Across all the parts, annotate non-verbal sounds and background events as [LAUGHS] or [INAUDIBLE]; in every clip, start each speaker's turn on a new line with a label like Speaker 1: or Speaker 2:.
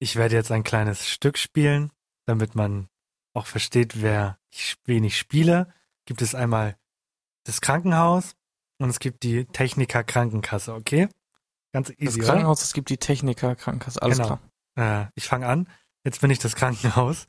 Speaker 1: Ich werde jetzt ein kleines Stück spielen, damit man auch versteht, wer ich, wen ich spiele. Gibt es einmal das Krankenhaus und es gibt die Techniker Krankenkasse, okay? Ganz
Speaker 2: Das
Speaker 1: easy, oder?
Speaker 2: Krankenhaus, es gibt die Techniker, Krankenkasse, alles
Speaker 1: Genau.
Speaker 2: klar.
Speaker 1: Äh, ich fange an. Jetzt bin ich das Krankenhaus.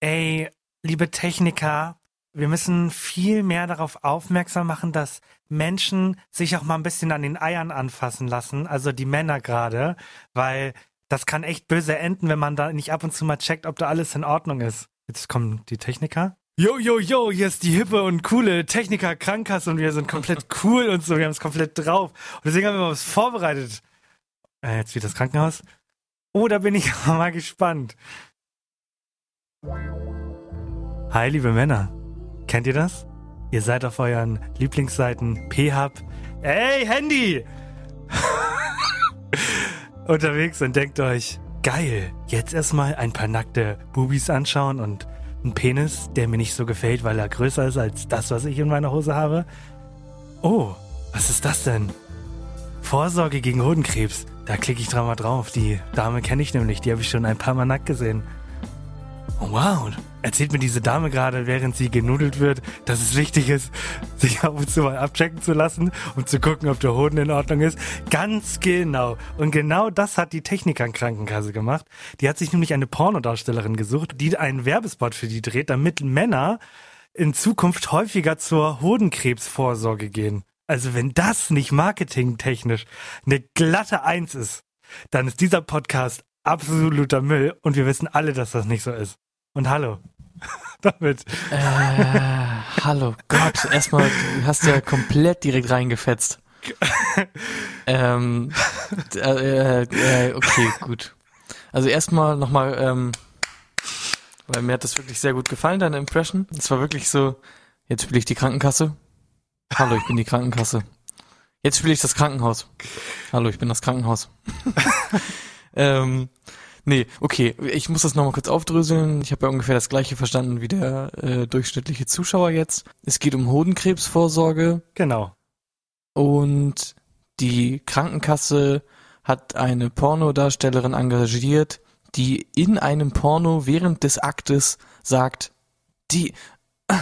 Speaker 1: Ey, liebe Techniker, wir müssen viel mehr darauf aufmerksam machen, dass Menschen sich auch mal ein bisschen an den Eiern anfassen lassen, also die Männer gerade, weil das kann echt böse enden, wenn man da nicht ab und zu mal checkt, ob da alles in Ordnung ist. Jetzt kommen die Techniker. Jo, jo, jo, hier ist die hippe und coole Techniker Krankenkasse und wir sind komplett [LAUGHS] cool und so, wir haben es komplett drauf. Und deswegen haben wir was vorbereitet. Äh, jetzt wieder das Krankenhaus. Oh, da bin ich [LAUGHS] mal gespannt. Hi, liebe Männer. Kennt ihr das? Ihr seid auf euren Lieblingsseiten P-Hub. Ey, Handy! [LAUGHS] Unterwegs und denkt euch, geil, jetzt erstmal ein paar nackte Bubis anschauen und einen Penis, der mir nicht so gefällt, weil er größer ist als das, was ich in meiner Hose habe. Oh, was ist das denn? Vorsorge gegen Hodenkrebs. Da klicke ich dran mal drauf. Die Dame kenne ich nämlich, die habe ich schon ein paar Mal nackt gesehen. Oh wow, erzählt mir diese Dame gerade, während sie genudelt wird, dass es wichtig ist, sich ab und zu mal abchecken zu lassen, um zu gucken, ob der Hoden in Ordnung ist. Ganz genau. Und genau das hat die Techniker-Krankenkasse gemacht. Die hat sich nämlich eine Pornodarstellerin gesucht, die einen Werbespot für die dreht, damit Männer in Zukunft häufiger zur Hodenkrebsvorsorge gehen. Also wenn das nicht marketingtechnisch eine glatte Eins ist, dann ist dieser Podcast absoluter Müll und wir wissen alle, dass das nicht so ist. Und hallo. [LAUGHS] Damit.
Speaker 2: Äh, hallo Gott, erstmal, du hast ja komplett direkt reingefetzt. ähm, äh, äh, okay, gut. Also erstmal nochmal, ähm, weil mir hat das wirklich sehr gut gefallen, deine Impression. Es war wirklich so, jetzt spiele ich die Krankenkasse. Hallo, ich bin die Krankenkasse. Jetzt spiele ich das Krankenhaus. Hallo, ich bin das Krankenhaus. [LAUGHS] ähm, nee, okay, ich muss das nochmal kurz aufdröseln. Ich habe ja ungefähr das gleiche verstanden wie der äh, durchschnittliche Zuschauer jetzt. Es geht um Hodenkrebsvorsorge
Speaker 1: Genau.
Speaker 2: und die Krankenkasse hat eine Pornodarstellerin engagiert, die in einem Porno während des Aktes sagt, die äh,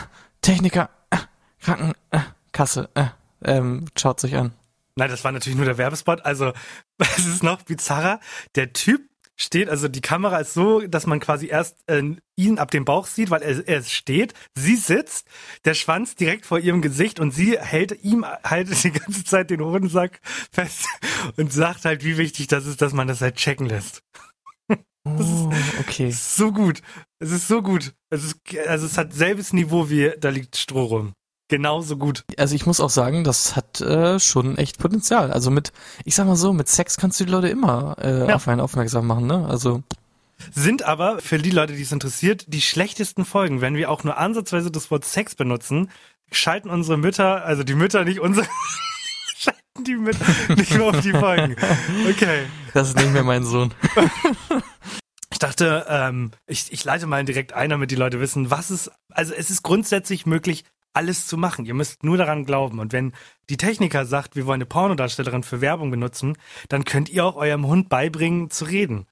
Speaker 2: Techniker, äh, Krankenkasse, äh, ähm, schaut sich an.
Speaker 1: Nein, das war natürlich nur der Werbespot. Also, [LAUGHS] es ist noch bizarrer. Der Typ steht, also die Kamera ist so, dass man quasi erst äh, ihn ab dem Bauch sieht, weil er, er steht. Sie sitzt, der Schwanz direkt vor ihrem Gesicht und sie hält ihm halt [LAUGHS] die ganze Zeit den Hodensack fest und sagt halt, wie wichtig das ist, dass man das halt checken lässt. [LAUGHS]
Speaker 2: Oh, okay.
Speaker 1: Es ist so gut. Es ist so gut. Es ist, also es hat selbes Niveau wie da liegt Stroh rum. Genauso gut.
Speaker 2: Also ich muss auch sagen, das hat äh, schon echt Potenzial. Also mit, ich sag mal so, mit Sex kannst du die Leute immer äh,
Speaker 1: Ja.
Speaker 2: auf einen aufmerksam machen, ne? Also
Speaker 1: Sind aber für die Leute, die es interessiert, die schlechtesten Folgen, wenn wir auch nur ansatzweise das Wort Sex benutzen, schalten unsere Mütter, also die Mütter, nicht unsere, [LAUGHS] schalten die Mütter nicht mehr auf die Folgen. Okay.
Speaker 2: das ist nicht mehr mein Sohn. [LAUGHS]
Speaker 1: Ich dachte, ähm, ich, ich leite mal direkt ein, damit die Leute wissen, was ist, also es ist grundsätzlich möglich, alles zu machen. Ihr müsst nur daran glauben. Und wenn die Techniker sagt, wir wollen eine Pornodarstellerin für Werbung benutzen, dann könnt ihr auch eurem Hund beibringen zu reden.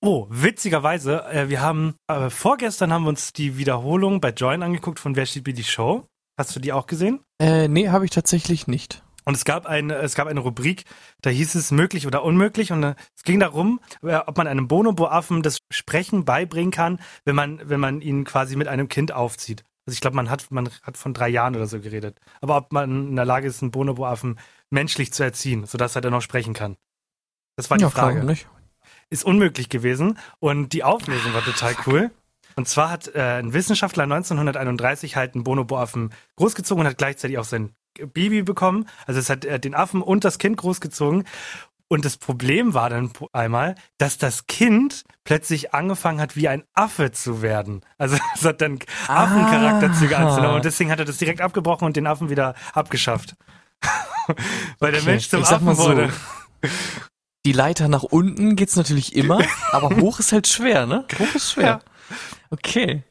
Speaker 1: Oh, witzigerweise, äh, wir haben, äh, vorgestern haben wir uns die Wiederholung bei Join angeguckt von Wer steht wie die Show. Hast du die auch gesehen?
Speaker 2: Äh, nee, habe ich tatsächlich nicht.
Speaker 1: Und es gab eine, es gab eine Rubrik, da hieß es möglich oder unmöglich. Und äh, es ging darum, äh, ob man einem Bonobo-Affen das Sprechen beibringen kann, wenn man, wenn man ihn quasi mit einem Kind aufzieht. Also ich glaube, man hat, man hat von drei Jahren oder so geredet. Aber ob man in der Lage ist, einen Bonobo-Affen menschlich zu erziehen, sodass er dann noch sprechen kann. Das war die
Speaker 2: ja,
Speaker 1: Frage.
Speaker 2: warum nicht?
Speaker 1: Ist unmöglich gewesen. Und die Auflösung war total cool. Und zwar hat äh, ein Wissenschaftler 1931 halt einen Bonobo-Affen großgezogen und hat gleichzeitig auch sein Baby bekommen. Also es hat äh, den Affen und das Kind großgezogen. Und das Problem war dann einmal, dass das Kind plötzlich angefangen hat, wie ein Affe zu werden. Also [LAUGHS] es hat dann Affencharakterzüge
Speaker 2: Ah.
Speaker 1: anzunehmen. Und deswegen hat er das direkt abgebrochen und den Affen wieder abgeschafft. [LAUGHS] Weil der
Speaker 2: Okay,
Speaker 1: Mensch zum
Speaker 2: ich sag
Speaker 1: Affen
Speaker 2: mal so.
Speaker 1: wurde.
Speaker 2: Die Leiter nach unten geht's natürlich immer, [LAUGHS] aber hoch ist halt schwer, ne? Hoch ist schwer.
Speaker 1: Ja.
Speaker 2: Okay.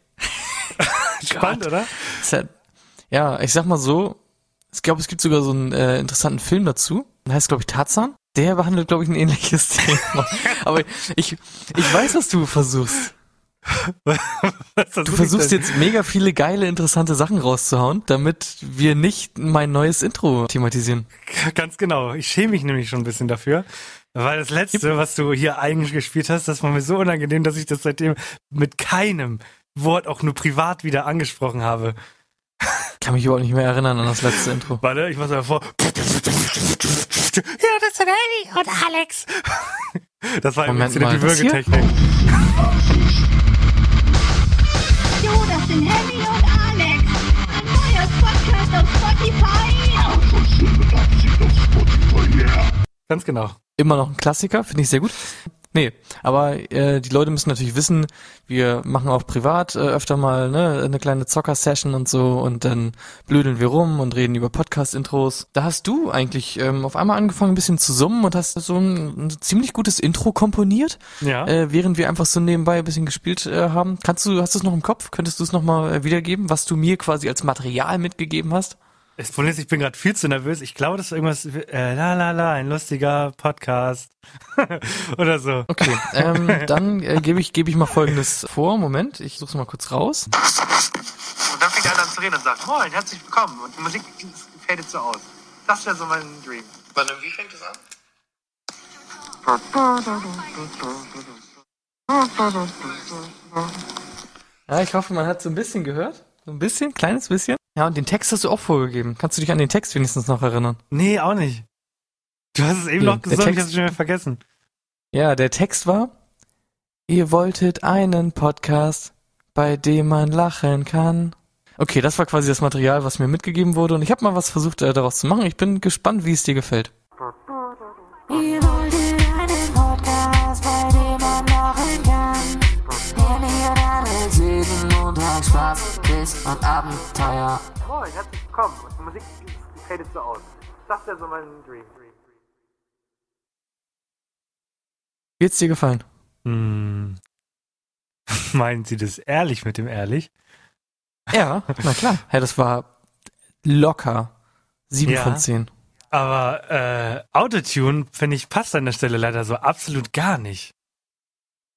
Speaker 1: Spannend, oder?
Speaker 2: Ja, ja, ich sag mal so, ich glaube, es gibt sogar so einen äh, interessanten Film dazu. Der heißt, glaube ich, Tarzan. Der behandelt, glaube ich, ein ähnliches [LAUGHS] Thema. Aber ich, ich weiß, was du versuchst. Du versuchst jetzt mega viele geile, interessante Sachen rauszuhauen, damit wir nicht mein neues Intro thematisieren.
Speaker 1: Ganz genau. Ich schäme mich nämlich schon ein bisschen dafür. Weil das letzte, was du hier eigentlich gespielt hast, das war mir so unangenehm, dass ich das seitdem mit keinem Wort auch nur privat wieder angesprochen habe.
Speaker 2: Kann mich überhaupt nicht mehr erinnern an das letzte Intro.
Speaker 1: Warte, ich mach's mal vor. Ja, das sind Ellie und Alex. Das war
Speaker 2: Moment mal,
Speaker 1: die? Würgetechnik.
Speaker 3: Jo, das sind Henny und Alex. Ein neuer Podcast auf Spotify.
Speaker 1: Ganz genau.
Speaker 2: Immer noch ein Klassiker, finde ich sehr gut. Nee, aber äh, die Leute müssen natürlich wissen, wir machen auch privat äh, öfter mal ne, eine kleine Zocker-Session und so und dann blödeln wir rum und reden über Podcast-Intros. Da hast du eigentlich ähm, auf einmal angefangen ein bisschen zu summen und hast so ein, ein ziemlich gutes Intro komponiert,
Speaker 1: Ja.
Speaker 2: äh, während wir einfach so nebenbei ein bisschen gespielt äh, haben. Kannst du, hast du es noch im Kopf? Könntest du es nochmal äh, wiedergeben, was du mir quasi als Material mitgegeben hast?
Speaker 1: Das Problem ist, ich bin gerade viel zu nervös. Ich glaube, das ist irgendwas, äh, la la la, ein lustiger Podcast. [LAUGHS] Oder so.
Speaker 2: Okay, ähm, [LAUGHS] dann äh, gebe ich, gebe ich mal folgendes vor. Moment, ich suche es mal kurz raus.
Speaker 4: Und dann fängt einer an zu reden und sagt, moin, herzlich willkommen. Und die Musik fadet so aus. Das wäre so mein Dream.
Speaker 5: Wann wie fängt es an? [LAUGHS]
Speaker 2: Ja, ich hoffe, man hat so ein bisschen gehört. So ein bisschen, kleines bisschen. Ja, und den Text hast du auch vorgegeben. Kannst du dich an den Text wenigstens noch erinnern?
Speaker 1: Nee, auch nicht. Du hast es eben
Speaker 2: Ja,
Speaker 1: noch gesagt, ich
Speaker 2: Text-
Speaker 1: hab's schon wieder vergessen.
Speaker 2: Ja, der Text war, ihr wolltet einen Podcast, bei dem man lachen kann. Okay, das war quasi das Material, was mir mitgegeben wurde und ich habe mal was versucht äh, daraus zu machen. Ich bin gespannt, wie es dir gefällt.
Speaker 6: Quiz und Abenteuer.
Speaker 4: Moin, herzlich willkommen. Und die Musik fadet so aus. Das wäre so mein Dream.
Speaker 2: Wie hat's dir gefallen?
Speaker 1: Hm. [LAUGHS] Meinen Sie das ehrlich mit dem ehrlich?
Speaker 2: Ja, na klar. [LAUGHS] Ja, das war locker. Sieben
Speaker 1: Ja.
Speaker 2: von zehn.
Speaker 1: Aber äh, Autotune, finde ich, passt an der Stelle leider so absolut gar nicht.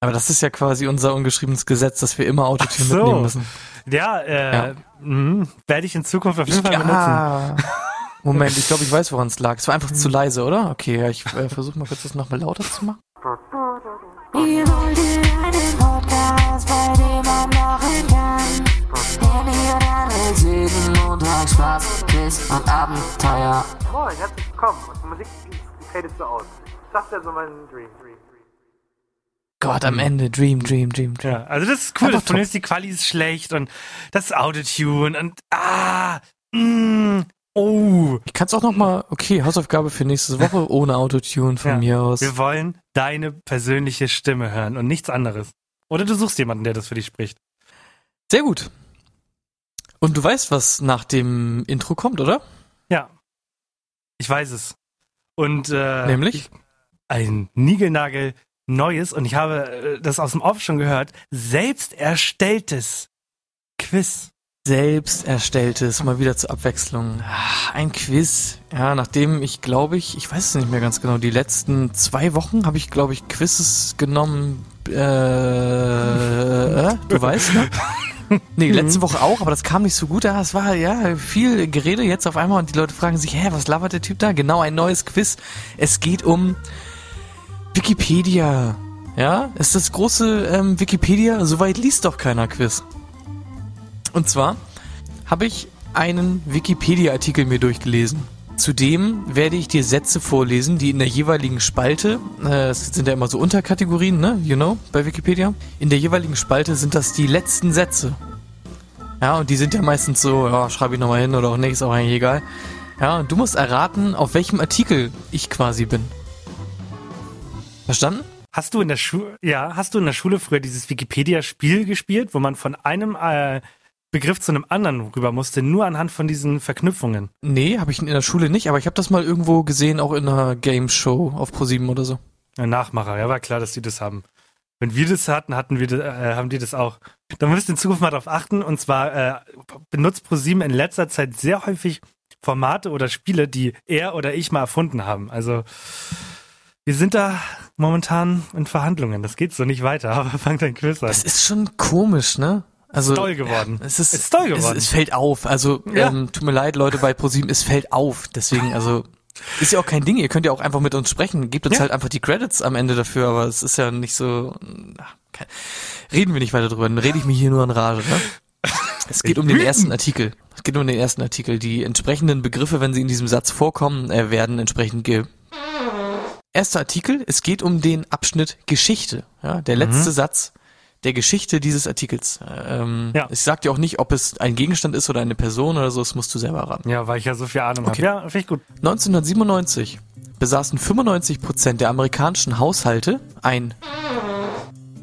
Speaker 2: Aber das ist ja quasi unser ungeschriebenes Gesetz, dass wir immer Autotune
Speaker 1: so.
Speaker 2: mitnehmen müssen.
Speaker 1: Ja, äh,
Speaker 2: Ja.
Speaker 1: mh, werde ich in Zukunft auf jeden Fall benutzen.
Speaker 2: Ja. [LAUGHS] Moment, ich glaube, ich weiß, woran es lag. Es war einfach zu leise, oder? Okay, ja, ich äh, versuche mal kurz das nochmal lauter zu machen.
Speaker 6: Ihr wolltet einen Podcast, bei dem man lachen kann. Danny und Alex jeden Montag Spaß, Quiz und Abenteuer.
Speaker 4: Moin, herzlich willkommen. Und die Musik fadet so aus. Das wäre so mein Dream.
Speaker 2: Gott, am Ende, Dream, Dream, Dream, Dream.
Speaker 1: Ja, also das ist cool. Das Problem ist, die Quali ist schlecht und das Autotune und ah, mh, oh.
Speaker 2: Ich kann es auch nochmal, okay, Hausaufgabe für nächste [LAUGHS] Woche ohne Autotune von
Speaker 1: Ja.
Speaker 2: mir aus.
Speaker 1: Wir wollen deine persönliche Stimme hören und nichts anderes. Oder du suchst jemanden, der das für dich spricht.
Speaker 2: Sehr gut. Und du weißt, was nach dem Intro kommt, oder?
Speaker 1: Ja. Ich weiß es. Und äh,
Speaker 2: Nämlich?
Speaker 1: ein Nigelnagel neues und ich habe äh, das aus dem Off schon gehört, selbst erstelltes Quiz.
Speaker 2: Selbst erstelltes, mal wieder zur Abwechslung. Ah, Ein Quiz. Ja, nachdem ich glaube ich, ich weiß es nicht mehr ganz genau, die letzten zwei Wochen habe ich glaube ich Quizzes genommen. Äh, äh, du weißt, ne? Nee, [LAUGHS] letzte Woche auch, aber das kam nicht so gut. Ja, es war ja viel Gerede jetzt auf einmal und die Leute fragen sich, hä, was labert der Typ da? Genau, ein neues Quiz. Es geht um Wikipedia. Ja, ist das große ähm, Wikipedia, soweit liest doch keiner Quiz. Und zwar habe ich einen Wikipedia-Artikel mir durchgelesen. Zudem werde ich dir Sätze vorlesen, die in der jeweiligen Spalte, äh, es sind ja immer so Unterkategorien, ne, you know, bei Wikipedia. In der jeweiligen Spalte sind das die letzten Sätze. Ja, und die sind ja meistens so, ja, schreibe ich nochmal hin oder auch nicht, ist auch eigentlich egal. Ja, und du musst erraten, auf welchem Artikel ich quasi bin. Verstanden?
Speaker 1: Hast du in der Schule, ja, hast du in der Schule früher dieses Wikipedia-Spiel gespielt, wo man von einem äh, Begriff zu einem anderen rüber musste, nur anhand von diesen Verknüpfungen?
Speaker 2: Nee, habe ich in der Schule nicht, aber ich habe das mal irgendwo gesehen, auch in einer Game Show auf ProSieben oder so.
Speaker 1: Ein Nachmacher, ja, war klar, dass die das haben. Wenn wir das hatten, hatten wir, das, äh, haben die das auch. Da müsst ihr in Zukunft mal drauf achten. Und zwar äh, benutzt ProSieben in letzter Zeit sehr häufig Formate oder Spiele, die er oder ich mal erfunden haben. Also wir sind da momentan in Verhandlungen. Das geht so nicht weiter, [LAUGHS] aber fangt ein Quiz an.
Speaker 2: Das ist schon komisch, ne? Also
Speaker 1: Toll geworden.
Speaker 2: Es ist,
Speaker 1: Ist toll geworden.
Speaker 2: Es, es fällt auf. Also
Speaker 1: Ja.
Speaker 2: ähm, tut mir leid, Leute bei ProSieben, es fällt auf. Deswegen, also ist ja auch kein Ding. Ihr könnt ja auch einfach mit uns sprechen. Gebt uns
Speaker 1: Ja.
Speaker 2: halt einfach die Credits am Ende dafür. Aber es ist ja nicht so. ach, kein, reden wir nicht weiter drüber. Dann rede ich mich hier nur in Rage. Ne? [LAUGHS] Es geht um den ersten Artikel. Es geht um den ersten Artikel. Die entsprechenden Begriffe, wenn sie in diesem Satz vorkommen, äh, werden entsprechend ge Erster Artikel, es geht um den Abschnitt Geschichte. Ja, der letzte Satz der Geschichte dieses Artikels. Ähm,
Speaker 1: Ja.
Speaker 2: Ich sag dir auch nicht, ob es ein Gegenstand ist oder eine Person oder so, das musst du selber erraten.
Speaker 1: Ja, weil ich ja so viel Ahnung
Speaker 2: Okay.
Speaker 1: habe. Ja, finde ich gut.
Speaker 2: 1997 besaßen 95% der amerikanischen Haushalte ein.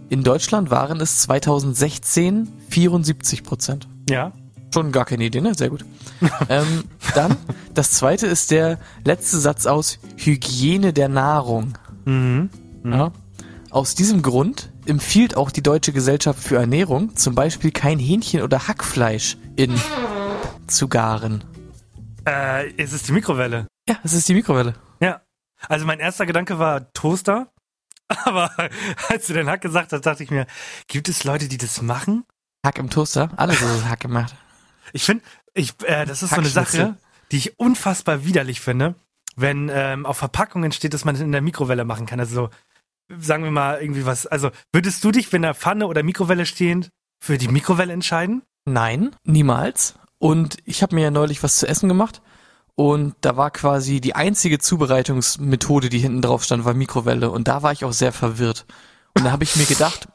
Speaker 2: In Deutschland waren es 2016 74%.
Speaker 1: Ja.
Speaker 2: Schon gar keine Idee, ne? Sehr gut. [LAUGHS] ähm, dann, das zweite ist der letzte Satz aus Hygiene der Nahrung.
Speaker 1: Mhm.
Speaker 2: Ja. Aus diesem Grund empfiehlt auch die Deutsche Gesellschaft für Ernährung zum Beispiel kein Hähnchen oder Hackfleisch in zu garen.
Speaker 1: Äh, es ist die Mikrowelle.
Speaker 2: Ja, es ist die Mikrowelle.
Speaker 1: Ja. Also mein erster Gedanke war Toaster. [LAUGHS] Aber als du den Hack gesagt hast, dachte ich mir, gibt es Leute, die das machen?
Speaker 2: Hack im Toaster, alles ist Hack gemacht.
Speaker 1: Ich finde, ich, äh, das ist so eine. Sache, die ich unfassbar widerlich finde, wenn ähm, auf Verpackungen steht, dass man es in der Mikrowelle machen kann. Also so, sagen wir mal irgendwie was. Also würdest du dich, wenn da Pfanne oder Mikrowelle stehend, für die Mikrowelle entscheiden?
Speaker 2: Nein, niemals. Und ich habe mir ja neulich was zu essen gemacht und da war quasi die einzige Zubereitungsmethode, die hinten drauf stand, war Mikrowelle und da war ich auch sehr verwirrt. Und da habe ich mir gedacht,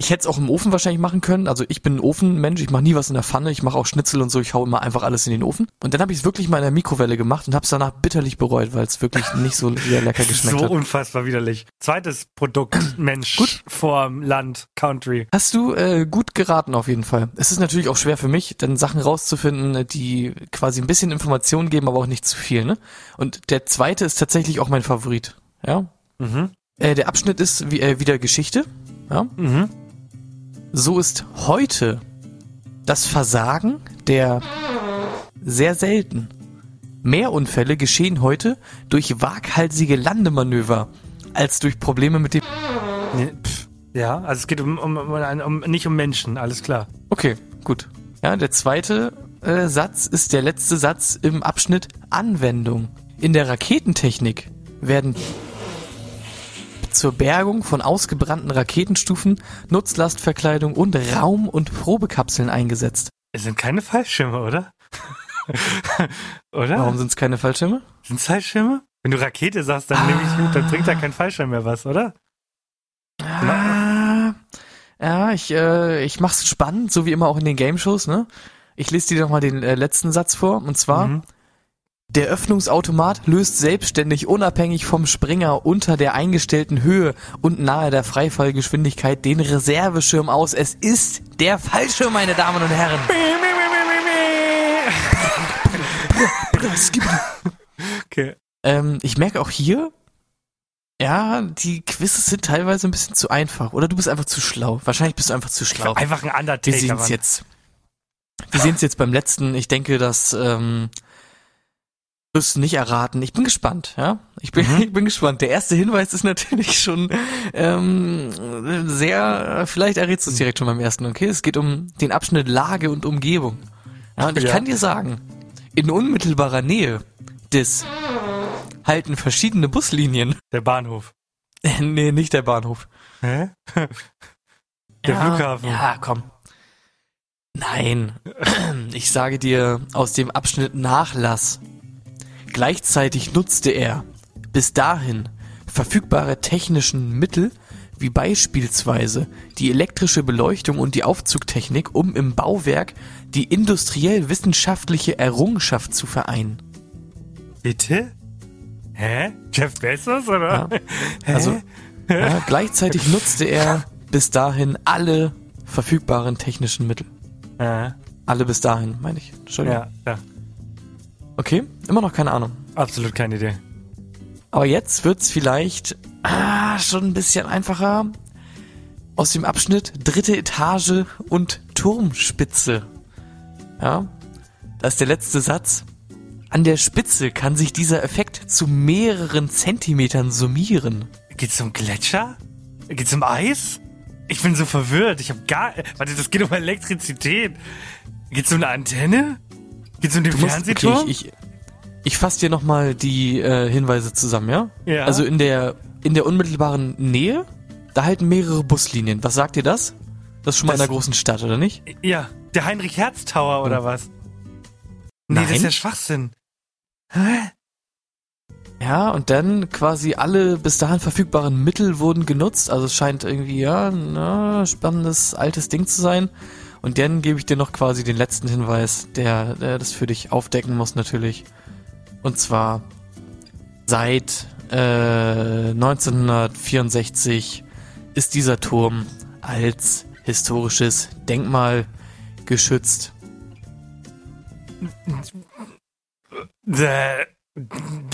Speaker 2: ich hätte es auch im Ofen wahrscheinlich machen können. Also ich bin ein Ofenmensch, ich mache nie was in der Pfanne, ich mache auch Schnitzel und so, ich hau immer einfach alles in den Ofen. Und dann habe ich es wirklich mal in der Mikrowelle gemacht und habe es danach bitterlich bereut, weil es wirklich nicht so lecker [LAUGHS] geschmeckt
Speaker 1: so
Speaker 2: hat.
Speaker 1: unfassbar widerlich. Zweites Produkt, [CLEARS THROAT] Mensch,
Speaker 2: Gut.
Speaker 1: Form, Land, Country.
Speaker 2: Hast du äh, gut geraten auf jeden Fall. Es ist natürlich auch schwer für mich, dann Sachen rauszufinden, die quasi ein bisschen Informationen geben, aber auch nicht zu viel. Ne? Und der zweite ist tatsächlich auch mein Favorit. Ja.
Speaker 1: Mhm.
Speaker 2: Äh, der Abschnitt ist wie, äh, wieder Geschichte. Ja.
Speaker 1: Mhm.
Speaker 2: So ist heute das Versagen der sehr selten. Mehr Unfälle geschehen heute durch waghalsige Landemanöver als durch Probleme mit dem.
Speaker 1: Ja, also es geht um, um, um, um nicht um Menschen, alles klar.
Speaker 2: Okay, gut. Ja, der zweite äh, Satz ist der letzte Satz im Abschnitt Anwendung. In der Raketentechnik werden zur Bergung von ausgebrannten Raketenstufen Nutzlastverkleidung und Raum- und Probekapseln eingesetzt.
Speaker 1: Es sind keine Fallschirme, oder? [LAUGHS] oder?
Speaker 2: Warum sind es keine Fallschirme?
Speaker 1: Sind Fallschirme? Wenn du Rakete sagst, dann, nehme ich, dann bringt da kein Fallschirm mehr was, oder?
Speaker 2: Ah, ja, ich, äh, ich mach's spannend, so wie immer auch in den Game-Shows, ne? Ich lese dir noch mal den äh, letzten Satz vor, und zwar,
Speaker 1: Mhm.
Speaker 2: Der Öffnungsautomat löst selbstständig unabhängig vom Springer unter der eingestellten Höhe und nahe der Freifallgeschwindigkeit den Reserveschirm aus. Es ist der Fallschirm, meine Damen und Herren. [LAUGHS]
Speaker 1: Okay.
Speaker 2: Ähm, ich merke auch hier, ja, die Quizzes sind teilweise ein bisschen zu einfach. Oder du bist einfach zu schlau. Wahrscheinlich bist du einfach zu schlau.
Speaker 1: Einfach ein
Speaker 2: Wir
Speaker 1: Undertaker,
Speaker 2: sehen es jetzt. Wir sehen es jetzt beim letzten. Ich denke, dass ähm, wirst nicht erraten. Ich bin gespannt, ja. Ich bin,
Speaker 1: Mhm. [LAUGHS]
Speaker 2: ich bin gespannt. Der erste Hinweis ist natürlich schon ähm, sehr. Vielleicht errätst du es direkt schon beim ersten. Okay, es geht um den Abschnitt Lage und Umgebung. Ja, und ich
Speaker 1: Ja.
Speaker 2: kann dir sagen, in unmittelbarer Nähe des halten verschiedene Buslinien.
Speaker 1: Der Bahnhof. [LAUGHS]
Speaker 2: nee, nicht der Bahnhof.
Speaker 1: Hä? [LAUGHS] Der
Speaker 2: ja,
Speaker 1: Flughafen.
Speaker 2: Ja, komm. Nein. Ich sage dir aus dem Abschnitt Nachlass. Gleichzeitig nutzte er bis dahin verfügbare technischen Mittel wie beispielsweise die elektrische Beleuchtung und die Aufzugtechnik, um im Bauwerk die industriell-wissenschaftliche Errungenschaft zu vereinen.
Speaker 1: Bitte? Hä? Jeff Bezos oder?
Speaker 2: Ja. [LAUGHS] Also [LAUGHS] ja, gleichzeitig nutzte er bis dahin alle verfügbaren technischen Mittel.
Speaker 1: ja,
Speaker 2: Alle bis dahin, meine ich. Entschuldigung.
Speaker 1: ja, ja.
Speaker 2: Okay, immer noch keine Ahnung.
Speaker 1: Absolut keine Idee.
Speaker 2: Aber jetzt wird's vielleicht ah, schon ein bisschen einfacher. Aus dem Abschnitt dritte Etage und Turmspitze. Ja, da ist der letzte Satz. An der Spitze kann sich dieser Effekt zu mehreren Zentimetern summieren.
Speaker 1: Geht's um Gletscher? Geht's um Eis? Ich bin so verwirrt. Ich habe gar. Warte, das geht um Elektrizität. Geht's um eine Antenne? Geht's um den
Speaker 2: Du musst,
Speaker 1: Fernsehturm?
Speaker 2: okay, ich, ich, ich fasse dir nochmal die äh, Hinweise zusammen, ja?
Speaker 1: Ja.
Speaker 2: Also in der, in der unmittelbaren Nähe, da halten mehrere Buslinien. Was sagt dir das? Das ist schon mal in
Speaker 1: Das-
Speaker 2: einer großen Stadt, oder nicht?
Speaker 1: ja, der Heinrich Herz Tower oder was? Nee, das
Speaker 2: Nein.
Speaker 1: ist ja Schwachsinn. Hä?
Speaker 2: Ja, und dann quasi alle bis dahin verfügbaren Mittel wurden genutzt. Also es scheint irgendwie, ja, na, spannendes, altes Ding zu sein. Und dann gebe ich dir noch quasi den letzten Hinweis, der, der das für dich aufdecken muss natürlich. Und zwar seit äh, 1964 ist dieser Turm als historisches Denkmal geschützt.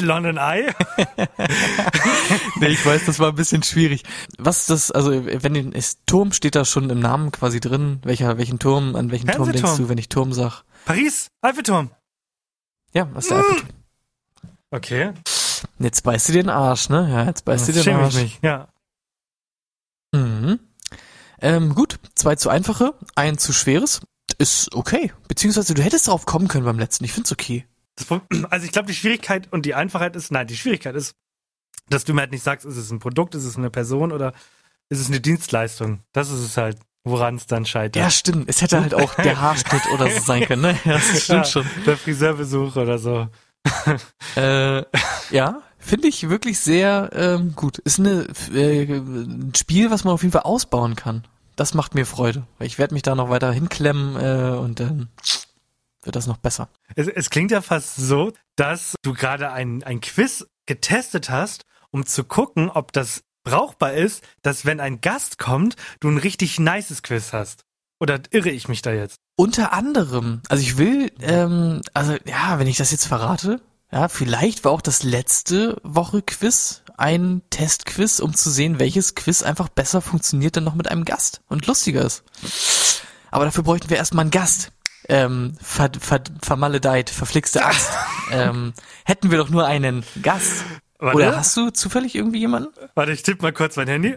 Speaker 1: London Eye? [LAUGHS]
Speaker 2: Nee, ich weiß, das war ein bisschen schwierig. Was ist das, also wenn den ist, Turm steht da schon im Namen quasi drin, welcher, welchen Turm, an welchen Turm denkst du, wenn ich Turm sag?
Speaker 1: Paris? Eiffelturm?
Speaker 2: Ja, was ist der Eiffelturm?
Speaker 1: Okay.
Speaker 2: Jetzt beißt du den Arsch, ne? Ja, jetzt beißt du den
Speaker 1: schäme ich
Speaker 2: Arsch.
Speaker 1: mich. Ja.
Speaker 2: Mhm. Ähm, gut, zwei zu einfache, ein zu schweres. Ist okay. Beziehungsweise du hättest darauf kommen können beim letzten. Ich find's okay.
Speaker 1: Das Problem, [CLEARS THROAT] also ich glaube, die Schwierigkeit und die Einfachheit ist, nein, die Schwierigkeit ist, dass du mir halt nicht sagst, ist es ein Produkt, ist es eine Person oder ist es eine Dienstleistung. Das ist es halt, woran es dann scheitert.
Speaker 2: Ja, stimmt. Es hätte halt auch der Haarschnitt oder so sein können, ne? [LAUGHS] Ja, das stimmt
Speaker 1: Ja,
Speaker 2: schon.
Speaker 1: Der Friseurbesuch oder so. [LAUGHS]
Speaker 2: Äh, ja, finde ich wirklich sehr ähm, gut. Ist eine, äh, ein Spiel, was man auf jeden Fall ausbauen kann. Das macht mir Freude. Ich werde mich da noch weiter hinklemmen äh, und dann wird das noch besser.
Speaker 1: Es, es klingt ja fast so, dass du gerade ein, ein Quiz getestet hast, um zu gucken, ob das brauchbar ist, dass wenn ein Gast kommt, du ein richtig nices Quiz hast. Oder irre ich mich da jetzt?
Speaker 2: Unter anderem, also ich will, ähm, also ja, wenn ich das jetzt verrate, ja, vielleicht war auch das letzte Woche Quiz ein Testquiz, um zu sehen, welches Quiz einfach besser funktioniert dann noch mit einem Gast und lustiger ist. Aber dafür bräuchten wir erstmal einen Gast. Ähm, ver, ver, vermaledeit, verflixte [LAUGHS] Axt. ähm, hätten wir doch nur einen Gast.
Speaker 1: Warte,
Speaker 2: Oder hast du zufällig irgendwie jemanden?
Speaker 1: warte, ich tippe mal kurz mein Handy.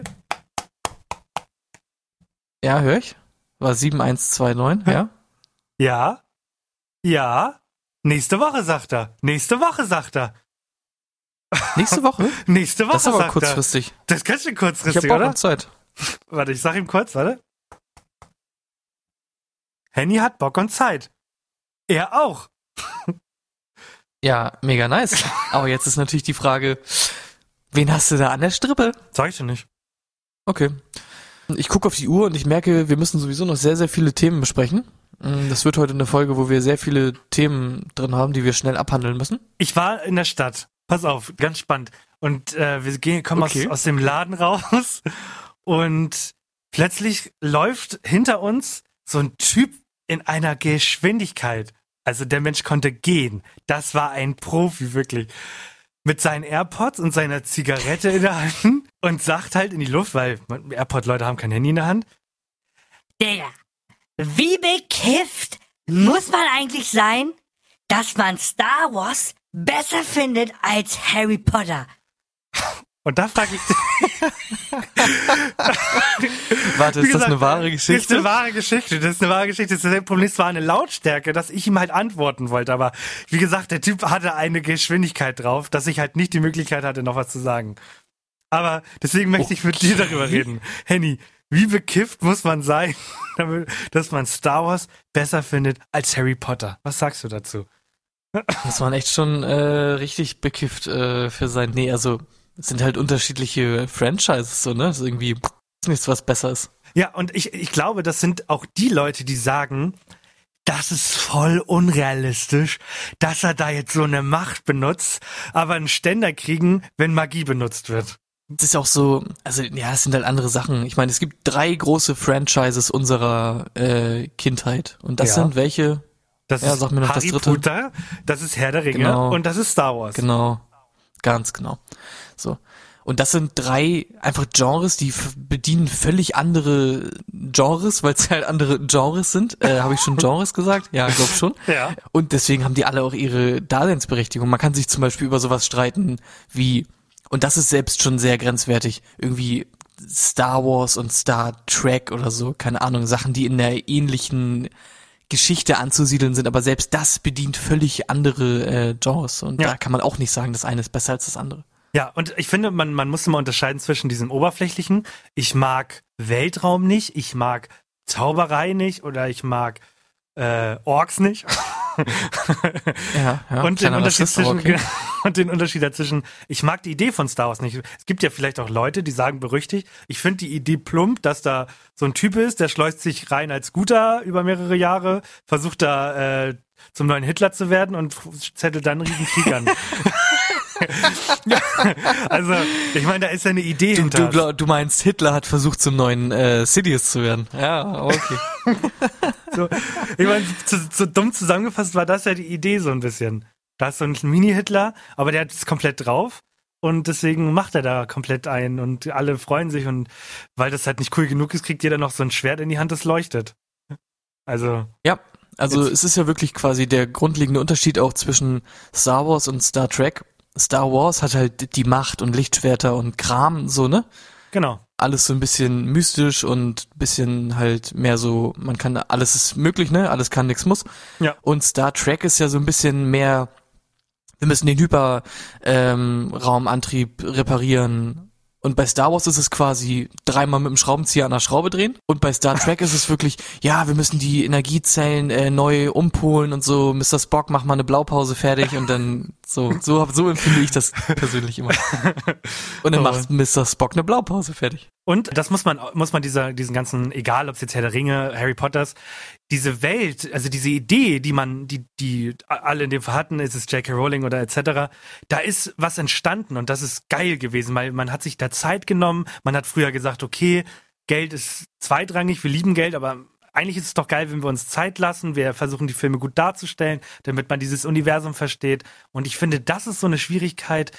Speaker 2: Ja, höre ich. War 7129, ja? [LAUGHS]
Speaker 1: Ja. Ja. Nächste Woche, sagt er. Nächste Woche, sagt er.
Speaker 2: Nächste Woche? [LAUGHS]
Speaker 1: Nächste Woche,
Speaker 2: Das ist aber
Speaker 1: sagt
Speaker 2: kurzfristig.
Speaker 1: er. Das ist ganz schön
Speaker 2: Ich
Speaker 1: kurzfristig,
Speaker 2: habe Bock
Speaker 1: oder?
Speaker 2: Zeit.
Speaker 1: Warte, ich sag ihm kurz, warte. Henny hat Bock und Zeit. Er auch.
Speaker 2: Ja, mega nice. Aber jetzt ist natürlich die Frage, wen hast du da an der Strippe?
Speaker 1: Sag ich dir nicht.
Speaker 2: Okay. Ich gucke auf die Uhr und ich merke, wir müssen sowieso noch sehr, sehr viele Themen besprechen. Mm, Das wird heute eine Folge, wo wir sehr viele Themen drin haben, die wir schnell abhandeln müssen.
Speaker 1: Ich war in der Stadt. Pass auf, ganz spannend. Und äh, wir gehen, kommen
Speaker 2: Okay.
Speaker 1: aus, aus dem Laden raus und plötzlich läuft hinter uns so ein Typ in einer Geschwindigkeit. Also der Mensch konnte gehen. Das war ein Profi, wirklich. Mit seinen AirPods und seiner Zigarette in der Hand und sagt halt in die Luft, weil AirPod-Leute haben kein Handy in der Hand.
Speaker 5: Digga, wie bekifft muss man eigentlich sein, dass man Star Wars besser findet als Harry Potter?
Speaker 1: Und da frage ich, [LAUGHS]
Speaker 2: Warte, ist das
Speaker 1: gesagt,
Speaker 2: eine wahre
Speaker 1: Das ist
Speaker 2: Geschichte?
Speaker 1: eine wahre Geschichte. Das ist eine wahre Geschichte. Das Problem ist zwar eine Lautstärke, dass ich ihm halt antworten wollte, aber wie gesagt, der Typ hatte eine Geschwindigkeit drauf, dass ich halt nicht die Möglichkeit hatte, noch was zu sagen. Aber deswegen möchte ich mit dir darüber reden. Henny, wie bekifft muss man sein, [LAUGHS] dass man Star Wars besser findet als Harry Potter? Was sagst du dazu?
Speaker 2: Das waren echt schon äh, richtig bekifft äh, für sein. Nee, also es sind halt unterschiedliche Franchises so, ne? Das ist irgendwie nichts, was besser ist.
Speaker 1: Ja, und ich, ich glaube, das sind auch die Leute, die sagen, das ist voll unrealistisch, dass er da jetzt so eine Macht benutzt, aber einen Ständer kriegen, wenn Magie benutzt wird.
Speaker 2: Es ist auch so, also ja, es sind halt andere Sachen. Ich meine, es gibt drei große Franchises unserer äh, Kindheit. Und das
Speaker 1: Ja.
Speaker 2: sind welche?
Speaker 1: Das
Speaker 2: Ja,
Speaker 1: ist
Speaker 2: sag mir noch das
Speaker 1: Harry
Speaker 2: dritte.
Speaker 1: Potter, das ist Herr der Ringe
Speaker 2: Genau.
Speaker 1: und das ist Star Wars.
Speaker 2: Genau. Ganz genau. So. Und das sind drei einfach Genres, die bedienen völlig andere Genres, weil es halt andere Genres sind. Äh, Habe ich schon [LAUGHS] Genres gesagt? Ja, glaub schon.
Speaker 1: Ja.
Speaker 2: Und deswegen haben die alle auch ihre Daseinsberechtigung. Man kann sich zum Beispiel über sowas streiten wie, und das ist selbst schon sehr grenzwertig, irgendwie Star Wars und Star Trek oder so, keine Ahnung, Sachen, die in der ähnlichen Geschichte anzusiedeln sind, aber selbst das bedient völlig andere äh, Genres. Und
Speaker 1: Ja.
Speaker 2: da kann man auch nicht sagen, das eine ist besser als das andere.
Speaker 1: Ja, und ich finde, man, man muss immer unterscheiden zwischen diesem oberflächlichen, ich mag Weltraum nicht, ich mag Zauberei nicht oder ich mag äh, Orks nicht. [LAUGHS]
Speaker 2: Ja, ja.
Speaker 1: und, den Unterschied zwischen,
Speaker 2: okay. [LAUGHS]
Speaker 1: und den Unterschied dazwischen, ich mag die Idee von Star Wars nicht. Es gibt ja vielleicht auch Leute, die sagen berüchtigt, ich finde die Idee plump, dass da so ein Typ ist, der schleust sich rein als Guter über mehrere Jahre, versucht da äh, zum neuen Hitler zu werden und zettelt dann einen riesen Krieg an. [LAUGHS] [LAUGHS] also, ich meine, da ist ja eine Idee
Speaker 2: Du,
Speaker 1: hinter.
Speaker 2: du, glaub, du meinst, Hitler hat versucht, zum neuen äh, Sidious zu werden. Ja, okay. [LAUGHS]
Speaker 1: So, ich meine, zu, so dumm zusammengefasst war das ja die Idee so ein bisschen. Da ist so ein Mini-Hitler, aber der hat es komplett drauf. Und deswegen macht er da komplett ein und alle freuen sich und weil das halt nicht cool genug ist, kriegt jeder noch so ein Schwert in die Hand, das leuchtet. Also,
Speaker 2: Ja, also
Speaker 1: Jetzt-
Speaker 2: es ist ja wirklich quasi der grundlegende Unterschied auch zwischen Star Wars und Star Trek. Star Wars hat halt die Macht und Lichtschwerter und Kram, so, ne?
Speaker 1: genau.
Speaker 2: Alles so ein bisschen mystisch und bisschen halt mehr so, man kann, alles ist möglich, ne? Alles kann, nix muss.
Speaker 1: Ja.
Speaker 2: Und Star Trek ist ja so ein bisschen mehr, wir müssen den Hyperraumantrieb ähm, reparieren. Und bei Star Wars ist es quasi dreimal mit dem Schraubenzieher an der Schraube drehen. Und bei Star Trek ist es wirklich, ja, wir müssen die Energiezellen äh, neu umpolen und so. Mr. Spock, mach mal eine Blaupause fertig und dann so, so, so empfinde ich das persönlich immer. [LAUGHS] Und dann macht Mr. Spock eine Blaupause fertig.
Speaker 1: Und das muss man, muss man dieser, diesen ganzen, egal ob es jetzt Herr der Ringe, Harry Potters, diese Welt, also diese Idee, die man, die, die alle in dem Fall hatten, ist es J.K. Rowling oder etc., da ist was entstanden und das ist geil gewesen, weil man hat sich da Zeit genommen, man hat früher gesagt, okay, Geld ist zweitrangig, wir lieben Geld, aber eigentlich ist es doch geil, wenn wir uns Zeit lassen, wir versuchen die Filme gut darzustellen, damit man dieses Universum versteht und ich finde, das ist so eine Schwierigkeit,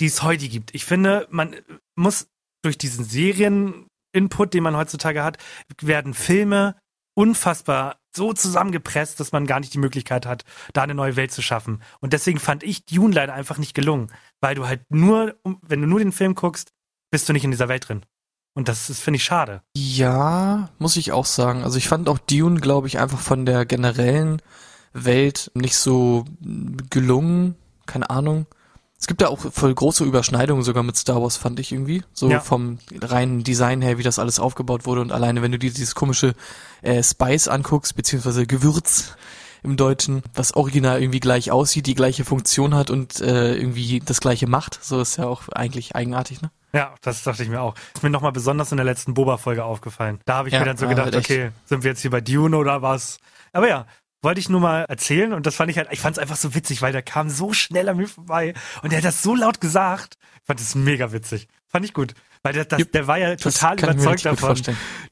Speaker 1: die es heute gibt. Ich finde, man muss durch diesen Serien-Input, den man heutzutage hat, werden Filme unfassbar so zusammengepresst, dass man gar nicht die Möglichkeit hat, da eine neue Welt zu schaffen. Und deswegen fand ich Dune leider einfach nicht gelungen, weil du halt nur, wenn du nur den Film guckst, bist du nicht in dieser Welt drin. Und das ist, finde ich, schade.
Speaker 2: Ja, muss ich auch sagen. Also ich fand auch Dune, glaube ich, einfach von der generellen Welt nicht so gelungen. Keine Ahnung. Es gibt ja auch voll große Überschneidungen sogar mit Star Wars, fand ich irgendwie. So
Speaker 1: Ja.
Speaker 2: vom reinen Design her, wie das alles aufgebaut wurde. Und alleine, wenn du dir dieses komische äh, Spice anguckst, beziehungsweise Gewürz im Deutschen, was original irgendwie gleich aussieht, die gleiche Funktion hat und äh, irgendwie das gleiche macht. So ist ja auch eigentlich eigenartig, ne?
Speaker 1: Ja, das dachte ich mir auch. Ist mir nochmal besonders in der letzten Boba-Folge aufgefallen. Da habe ich
Speaker 2: Ja,
Speaker 1: mir dann so gedacht, okay, sind wir jetzt hier bei Dune oder was? Aber ja, wollte ich nur mal erzählen und das fand ich halt, ich fand es einfach so witzig, weil der kam so schnell an mir vorbei und der hat das so laut gesagt. Ich fand das mega witzig. Fand ich gut. Weil der, das,
Speaker 2: Jupp,
Speaker 1: der war ja total überzeugt davon,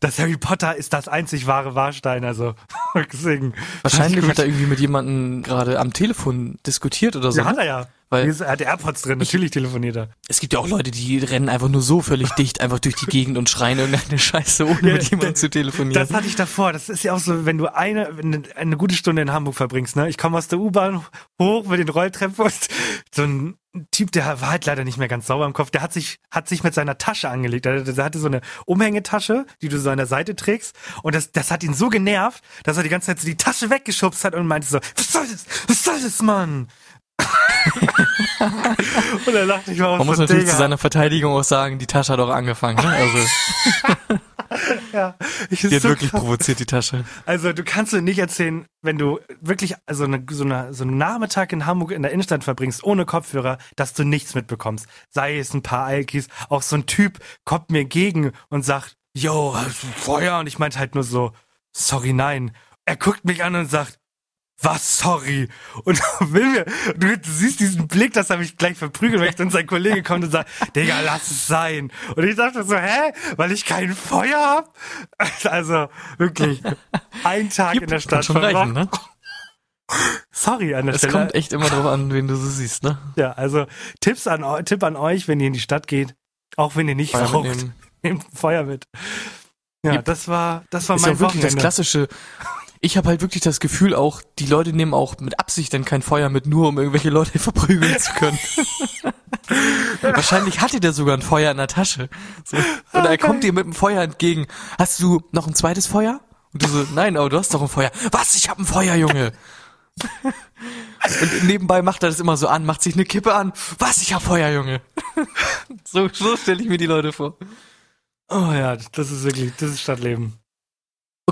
Speaker 1: dass Harry Potter ist das einzig wahre Warstein. Also [LAUGHS] deswegen.
Speaker 2: Wahrscheinlich hat er irgendwie mit jemandem gerade am Telefon diskutiert oder so.
Speaker 1: Ja, hat
Speaker 2: ne?
Speaker 1: er ja.
Speaker 2: Weil-
Speaker 1: er hat AirPods drin, natürlich telefoniert er.
Speaker 2: Es gibt ja auch Leute, die rennen einfach nur so völlig [LAUGHS] dicht einfach durch die Gegend und schreien irgendeine Scheiße, ohne [LAUGHS]
Speaker 1: Ja,
Speaker 2: mit jemandem zu telefonieren.
Speaker 1: Das hatte ich davor. Das ist ja auch so, wenn du eine, eine gute Stunde in Hamburg verbringst, ne? Ich komme aus der U-Bahn hoch mit den Rolltreppen und so ein Typ, der war halt leider nicht mehr ganz sauber im Kopf, der hat sich, hat sich mit seiner Tasche angelegt. Der, der hatte so eine Umhängetasche, die du so an der Seite trägst. Und das, das hat ihn so genervt, dass er die ganze Zeit so die Tasche weggeschubst hat und meinte so, was soll das? Was soll das, Mann? [LAUGHS] und dann dachte ich auch
Speaker 2: Man muss natürlich
Speaker 1: Digga.
Speaker 2: zu seiner Verteidigung auch sagen, die Tasche hat auch angefangen. Ne? Also, [LAUGHS]
Speaker 1: ja, ich
Speaker 2: Die hat
Speaker 1: so
Speaker 2: wirklich
Speaker 1: krass.
Speaker 2: provoziert, die Tasche.
Speaker 1: Also du kannst dir nicht erzählen, wenn du wirklich so, eine, so, eine, so einen Nachmittag in Hamburg in der Innenstadt verbringst, ohne Kopfhörer, dass du nichts mitbekommst. Sei es ein paar Alkis, auch so ein Typ kommt mir entgegen und sagt, yo, Feuer? Und ich meinte halt nur so, sorry, nein. Er guckt mich an und sagt, was, sorry? Und [LAUGHS] will mir, du, siehst diesen Blick, dass er mich gleich verprügelt möchte und sein Kollege [LAUGHS] kommt und sagt, Digga, lass es sein. Und ich dachte so, hä? Weil ich kein Feuer hab? [LAUGHS] Also, wirklich, ein Tag in der Stadt
Speaker 2: schon reichen, ne?
Speaker 1: Sorry an der
Speaker 2: Es
Speaker 1: Stelle.
Speaker 2: kommt echt immer drauf an, wen du so siehst, ne?
Speaker 1: Ja, also, Tipps an, Tipp an euch, wenn ihr in die Stadt geht, auch wenn ihr nicht
Speaker 2: Feuer
Speaker 1: raucht, nehmt Feuer mit. Ja,
Speaker 2: Yep.
Speaker 1: das war, das war
Speaker 2: Ist
Speaker 1: mein
Speaker 2: ja wirklich das
Speaker 1: Wochenende.
Speaker 2: klassische. Ich habe halt wirklich das Gefühl auch, die Leute nehmen auch mit Absicht dann kein Feuer mit, nur um irgendwelche Leute [LAUGHS] verprügeln zu können. [LAUGHS] Wahrscheinlich hatte der sogar ein Feuer in der Tasche. So. Oder er kommt dir mit dem Feuer entgegen. Hast du noch ein zweites Feuer? Und du so, nein, aber du hast doch ein Feuer. Was? Ich hab ein Feuer, Junge. Und nebenbei macht er das immer so an, macht sich eine Kippe an. Was? Ich hab Feuer, Junge. [LAUGHS] So, so stelle ich mir die Leute vor.
Speaker 1: Oh ja, das ist wirklich, das ist Stadtleben.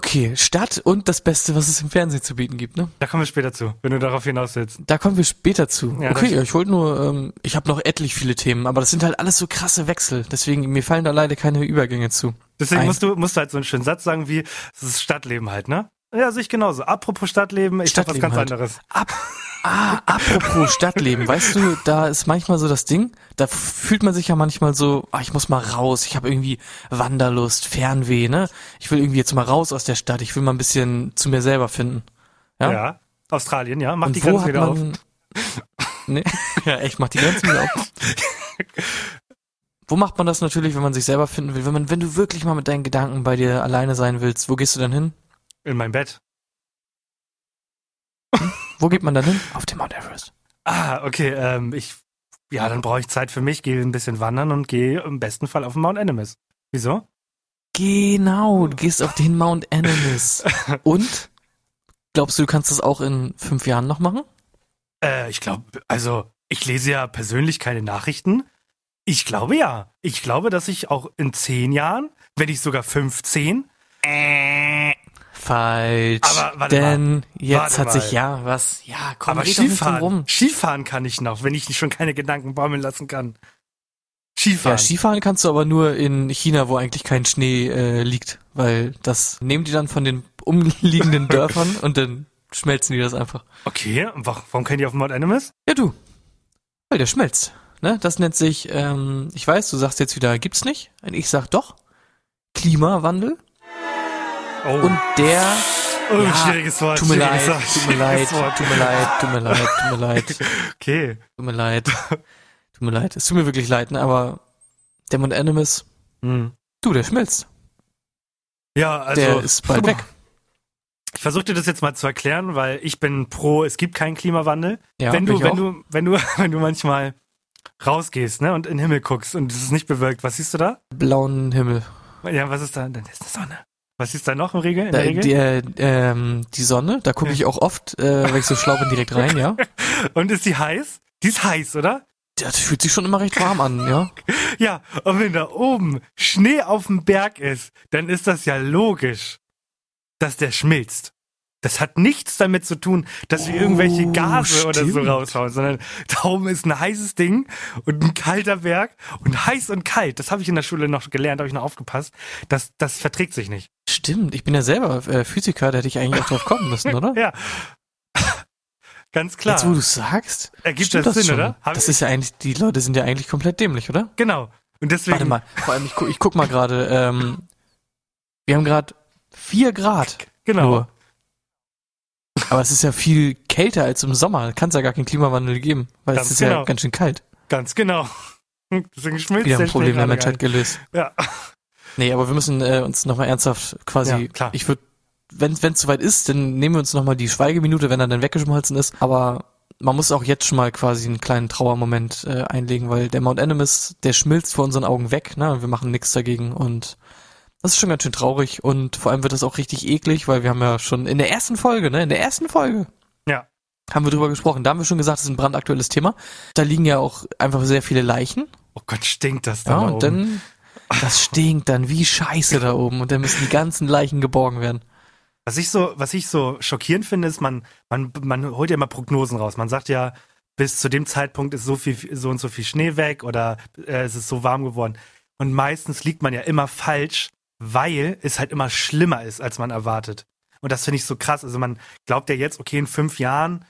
Speaker 2: Okay, Stadt und das Beste, was es im Fernsehen zu bieten gibt, ne?
Speaker 1: Da kommen wir später zu, wenn du darauf hinaus willst.
Speaker 2: Da kommen wir später zu.
Speaker 1: Ja,
Speaker 2: okay, ja, ich wollte nur, ähm, ich habe noch etlich viele Themen, aber das sind halt alles so krasse Wechsel. Deswegen, mir fallen da leider keine Übergänge zu.
Speaker 1: Deswegen
Speaker 2: Ein-
Speaker 1: musst du, musst du halt so einen schönen Satz sagen wie, es ist Stadtleben halt, ne? Ja, sehe ich genauso. Apropos Stadtleben, ich hab was
Speaker 2: Stadtleben
Speaker 1: ganz
Speaker 2: halt.
Speaker 1: anderes.
Speaker 2: Ab, ah, apropos Stadtleben, weißt du, da ist manchmal so das Ding, da fühlt man sich ja manchmal so, ah, ich muss mal raus, ich habe irgendwie Wanderlust, Fernweh, ne? Ich will irgendwie jetzt mal raus aus der Stadt, ich will mal ein bisschen zu mir selber finden. Ja?
Speaker 1: Ja. Australien, ja. Mach
Speaker 2: Und
Speaker 1: die Grenzen wieder auf. [LAUGHS]
Speaker 2: nee, ja, echt, macht die Grenzen wieder auf. Wo macht man das natürlich, wenn man sich selber finden will? Wenn man, wenn du wirklich mal mit deinen Gedanken bei dir alleine sein willst, wo gehst du dann hin?
Speaker 1: In mein Bett.
Speaker 2: Wo geht man dann hin? Auf den Mount Everest.
Speaker 1: Ah, okay, ähm, ich, ja, dann brauche ich Zeit für mich, gehe ein bisschen wandern und gehe im besten Fall auf den Mount Animus. Wieso?
Speaker 2: Genau, du gehst auf den Mount Animus. [LAUGHS] Und? Glaubst du, du kannst das auch in fünf Jahren noch machen?
Speaker 1: Äh, ich glaube, also, ich lese ja persönlich keine Nachrichten. Ich glaube ja. Ich glaube, dass ich auch in zehn Jahren, wenn nicht sogar 15,
Speaker 2: Falsch.
Speaker 1: Aber warte
Speaker 2: denn jetzt
Speaker 1: Warte
Speaker 2: hat sich
Speaker 1: mal.
Speaker 2: ja was. Ja, komm,
Speaker 1: aber Skifahren,
Speaker 2: rum.
Speaker 1: Skifahren kann ich noch, wenn ich nicht schon keine Gedanken baumeln lassen kann.
Speaker 2: Ja,
Speaker 1: Skifahren.
Speaker 2: Skifahren kannst du aber nur in China, wo eigentlich kein Schnee äh, liegt, weil das nehmen die dann von den umliegenden [LAUGHS] Dörfern und dann schmelzen die das einfach.
Speaker 1: okay, warum kennen die auf dem Mount Animus?
Speaker 2: Ja, du. Weil der schmelzt. Ne? Das nennt sich, ähm, ich weiß, du sagst jetzt wieder, gibt's nicht. Und ich sag doch, Klimawandel.
Speaker 1: Oh,
Speaker 2: Und der,
Speaker 1: oh
Speaker 2: ja,
Speaker 1: schwieriges Wort.
Speaker 2: tut mir leid, tut mir leid, tut mir leid, tut mir leid, tut mir leid,
Speaker 1: Okay.
Speaker 2: tut mir leid, tut mir leid. Es tut mir wirklich leid, ne? aber der Mount Animus,
Speaker 1: Hm.
Speaker 2: du, der schmilzt.
Speaker 1: Ja, also.
Speaker 2: Der ist bald weg.
Speaker 1: Ich versuche dir das jetzt mal zu erklären, weil ich bin pro, es gibt keinen Klimawandel.
Speaker 2: Ja,
Speaker 1: wenn du, wenn
Speaker 2: auch.
Speaker 1: du, wenn du, [LAUGHS] wenn du manchmal rausgehst, ne, und in den Himmel guckst und es ist nicht bewölkt, was siehst du da?
Speaker 2: blauen Himmel.
Speaker 1: Ja, was ist da? Dann ist eine Sonne. Was du da noch im Regel? In
Speaker 2: Da,
Speaker 1: der Regel?
Speaker 2: die, äh, ähm, die Sonne, da gucke ich auch oft, äh, wenn ich so schlau bin, direkt rein, ja. [LAUGHS]
Speaker 1: Und ist die heiß? Die ist heiß, oder?
Speaker 2: Das fühlt sich schon immer recht warm an, ja. [LAUGHS]
Speaker 1: Ja, und wenn da oben Schnee auf dem Berg ist, dann ist das ja logisch, dass der schmilzt. Das hat nichts damit zu tun, dass wir irgendwelche
Speaker 2: Oh,
Speaker 1: Gase oder so
Speaker 2: stimmt.
Speaker 1: raushauen, sondern da oben ist ein heißes Ding und ein kalter Berg und heiß und kalt. Das habe ich in der Schule noch gelernt, habe ich noch aufgepasst. Das, das verträgt sich nicht.
Speaker 2: Stimmt, ich bin ja selber äh, Physiker, da hätte ich eigentlich auch drauf kommen müssen, oder? [LAUGHS]
Speaker 1: Ja. Ganz klar.
Speaker 2: Jetzt, wo du sagst,
Speaker 1: Ergibt
Speaker 2: stimmt
Speaker 1: das Sinn,
Speaker 2: schon.
Speaker 1: oder? Hab
Speaker 2: das ist ja eigentlich, die Leute sind ja eigentlich komplett dämlich, oder?
Speaker 1: Genau. Und deswegen.
Speaker 2: Warte mal, vor allem, ich, gu ich guck mal gerade, ähm, wir haben gerade vier Grad.
Speaker 1: Genau.
Speaker 2: Nur. Aber es ist ja viel kälter als im Sommer. Kann es ja gar keinen Klimawandel geben, weil
Speaker 1: Ganz
Speaker 2: es ist
Speaker 1: genau.
Speaker 2: ja ganz schön kalt.
Speaker 1: Ganz genau. Deswegen schmilzt
Speaker 2: Wieder
Speaker 1: der
Speaker 2: ein Problem der Menschheit gelöst.
Speaker 1: Ja.
Speaker 2: Nee, aber wir müssen äh, uns nochmal ernsthaft quasi,
Speaker 1: Ja, klar.
Speaker 2: ich würde, wenn es soweit ist, dann nehmen wir uns nochmal die Schweigeminute, wenn er dann weggeschmolzen ist. Aber man muss auch jetzt schon mal quasi einen kleinen Trauermoment äh, einlegen, weil der Mount Animus, der schmilzt vor unseren Augen weg, ne? Und wir machen nichts dagegen und das ist schon ganz schön traurig und vor allem wird das auch richtig eklig, weil wir haben ja schon in der ersten Folge, ne? In der ersten Folge
Speaker 1: Ja.
Speaker 2: haben wir drüber gesprochen. Da haben wir schon gesagt, das ist ein brandaktuelles Thema. Da liegen ja auch einfach sehr viele Leichen.
Speaker 1: Oh Gott, stinkt das
Speaker 2: Ja,
Speaker 1: da
Speaker 2: und
Speaker 1: oben.
Speaker 2: dann, das stinkt dann wie Scheiße da oben und dann müssen die ganzen Leichen geborgen werden.
Speaker 1: Was ich so, was ich so schockierend finde, ist, man, man, man holt ja immer Prognosen raus. Man sagt ja, bis zu dem Zeitpunkt ist so viel, so und so viel Schnee weg oder äh, es ist so warm geworden. Und meistens liegt man ja immer falsch, weil es halt immer schlimmer ist, als man erwartet. Und das finde ich so krass. Also man glaubt ja jetzt, okay, in fünf Jahren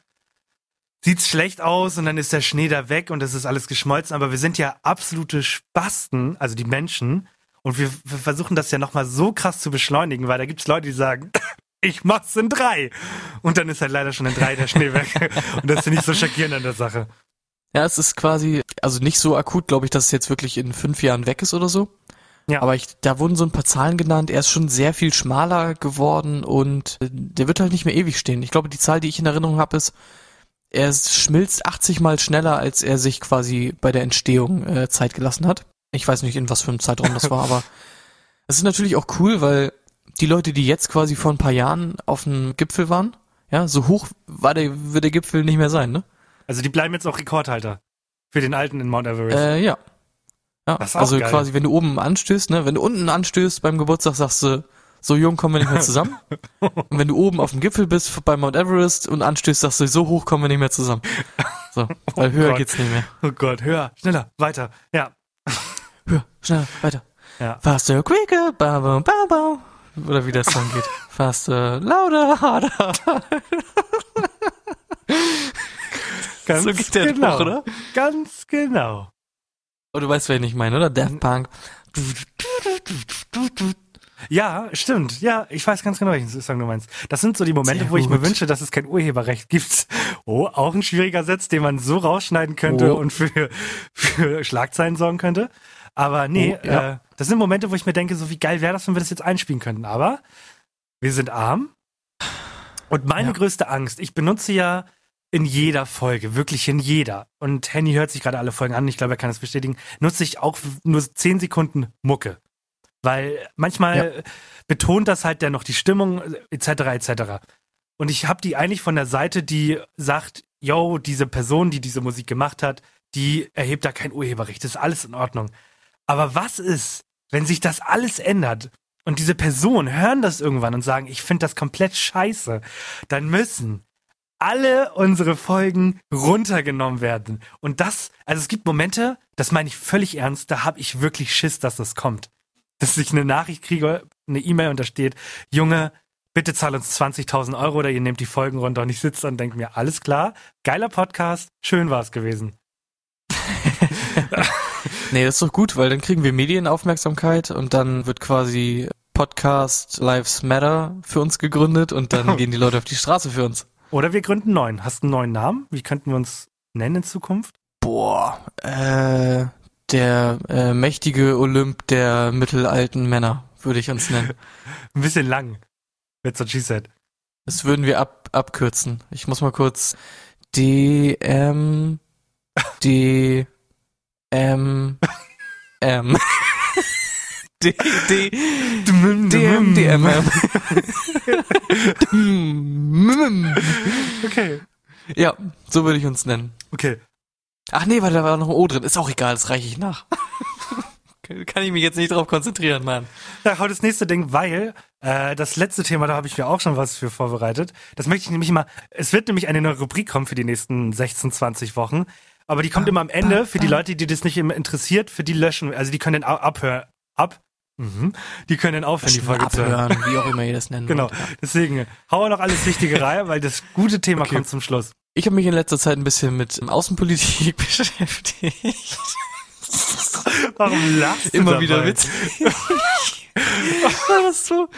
Speaker 1: sieht's schlecht aus und dann ist der Schnee da weg und es ist alles geschmolzen. Aber wir sind ja absolute Spasten, also die Menschen. Und wir, wir versuchen das ja nochmal so krass zu beschleunigen, weil da gibt's Leute, die sagen, [COUGHS] ich mach's in drei. Und dann ist halt leider schon in drei der Schnee weg. [LAUGHS] Und das finde ich so schockierend an der Sache.
Speaker 2: Ja, es ist quasi, also nicht so akut, glaube ich, dass es jetzt wirklich in fünf Jahren weg ist oder so.
Speaker 1: Ja.
Speaker 2: Aber ich, da wurden so ein paar Zahlen genannt. Er ist schon sehr viel schmaler geworden und äh, der wird halt nicht mehr ewig stehen. Ich glaube, die Zahl, die ich in Erinnerung habe, ist, er schmilzt 80 mal schneller, als er sich quasi bei der Entstehung äh, Zeit gelassen hat. Ich weiß nicht, in was für einem Zeitraum das war, [LAUGHS] aber es ist natürlich auch cool, weil die Leute, die jetzt quasi vor ein paar Jahren auf dem Gipfel waren, ja, so hoch war der, wird der Gipfel nicht mehr sein, ne?
Speaker 1: Also die bleiben jetzt auch Rekordhalter für den alten in Mount Everest.
Speaker 2: Äh, ja. Ja. Also
Speaker 1: geil.
Speaker 2: quasi, wenn du oben anstößt, ne, wenn du unten anstößt beim Geburtstag, sagst du, so jung kommen wir nicht mehr zusammen. [LAUGHS] und wenn du oben auf dem Gipfel bist bei Mount Everest und anstößt, sagst du, so hoch kommen wir nicht mehr zusammen. So, [LAUGHS] weil höher
Speaker 1: Gott.
Speaker 2: geht's nicht mehr.
Speaker 1: oh Gott, höher, schneller, weiter. Ja.
Speaker 2: Höher, schneller, weiter.
Speaker 1: Ja.
Speaker 2: Faster, quicker, ba, ba, ba, ba. Oder wie der Song geht. [LAUGHS] Faster, louder, harder.
Speaker 1: Ganz
Speaker 2: So geht der
Speaker 1: genau.
Speaker 2: oder?
Speaker 1: Ganz genau.
Speaker 2: Oh, du weißt, wen ich meine, oder? Daft Punk.
Speaker 1: Ja, stimmt. Ja, ich weiß ganz genau, welchen Song du meinst. Das sind so die Momente,
Speaker 2: Sehr
Speaker 1: wo ich mir wünsche, dass es kein Urheberrecht gibt. Oh, auch ein schwieriger Satz, den man so rausschneiden könnte
Speaker 2: Oh.
Speaker 1: und für, für Schlagzeilen sorgen könnte. Aber nee,
Speaker 2: Oh, ja.
Speaker 1: äh, das sind Momente, wo ich mir denke, so wie geil wäre das, wenn wir das jetzt einspielen könnten. Aber wir sind arm. Und meine
Speaker 2: Ja.
Speaker 1: größte Angst, ich benutze ja in jeder Folge, wirklich in jeder. Und Henny hört sich gerade alle Folgen an, ich glaube, er kann es bestätigen, nutze ich auch nur 10 Sekunden Mucke. Weil manchmal betont das halt dann noch die Stimmung, etc., etc. Und ich habe die eigentlich von der Seite, die sagt, yo, diese Person, die diese Musik gemacht hat, die erhebt da kein Urheberrecht, das ist alles in Ordnung. Aber was ist, wenn sich das alles ändert und diese Personen hören das irgendwann und sagen, ich finde das komplett scheiße, dann müssen alle unsere Folgen runtergenommen werden. Und das, also es gibt Momente, das meine ich völlig ernst, da habe ich wirklich Schiss, dass das kommt. Dass ich eine Nachricht kriege, eine E-Mail und da steht, Junge, bitte zahl uns 20.000 Euro oder ihr nehmt die Folgen runter und ich sitze und denke mir, alles klar, geiler Podcast, schön war es gewesen. [LAUGHS]
Speaker 2: Nee, das ist doch gut, weil dann kriegen wir Medienaufmerksamkeit und dann wird quasi Podcast Lives Matter für uns gegründet und dann [LAUGHS] gehen die Leute auf die Straße für uns.
Speaker 1: Oder wir gründen einen neuen. Hast du einen neuen Namen? Wie könnten wir uns nennen in Zukunft?
Speaker 2: Boah, äh, der äh, mächtige Olymp der mittelalten Männer, würde ich uns nennen. [LAUGHS]
Speaker 1: Ein bisschen lang. That's what she said.
Speaker 2: Das würden wir ab, abkürzen. Ich muss mal kurz D M D M M [LAUGHS] D D D M D M M [LAUGHS]
Speaker 1: Okay.
Speaker 2: Ja, so würde ich uns nennen.
Speaker 1: Okay.
Speaker 2: Ach nee, weil da war noch ein O drin. Ist auch egal, das reiche ich nach. [LAUGHS] Kann ich mich jetzt nicht drauf konzentrieren, Mann.
Speaker 1: Ja, hau das nächste Ding, weil äh, das letzte Thema, da habe ich mir auch schon was für vorbereitet. Das möchte ich nämlich mal. Es wird nämlich eine neue Rubrik kommen für die nächsten 16, 20 Wochen. Aber die kommt immer am Ende für die Leute, die das nicht immer interessiert, für die löschen. Also die können au- abhören. Ab. Mhm. Die können aufhören, die Folge zu hören.
Speaker 2: Abhören, wie auch immer ihr das [LAUGHS] nennen
Speaker 1: Genau.
Speaker 2: wollt. Ja.
Speaker 1: Deswegen hau noch alles Wichtige [LAUGHS] rein, weil das gute Thema kommt zum Schluss.
Speaker 2: Ich habe mich in letzter Zeit ein bisschen mit Außenpolitik [LAUGHS] beschäftigt.
Speaker 1: Warum lachst du
Speaker 2: Immer
Speaker 1: dabei?
Speaker 2: wieder witzig. Weil das so,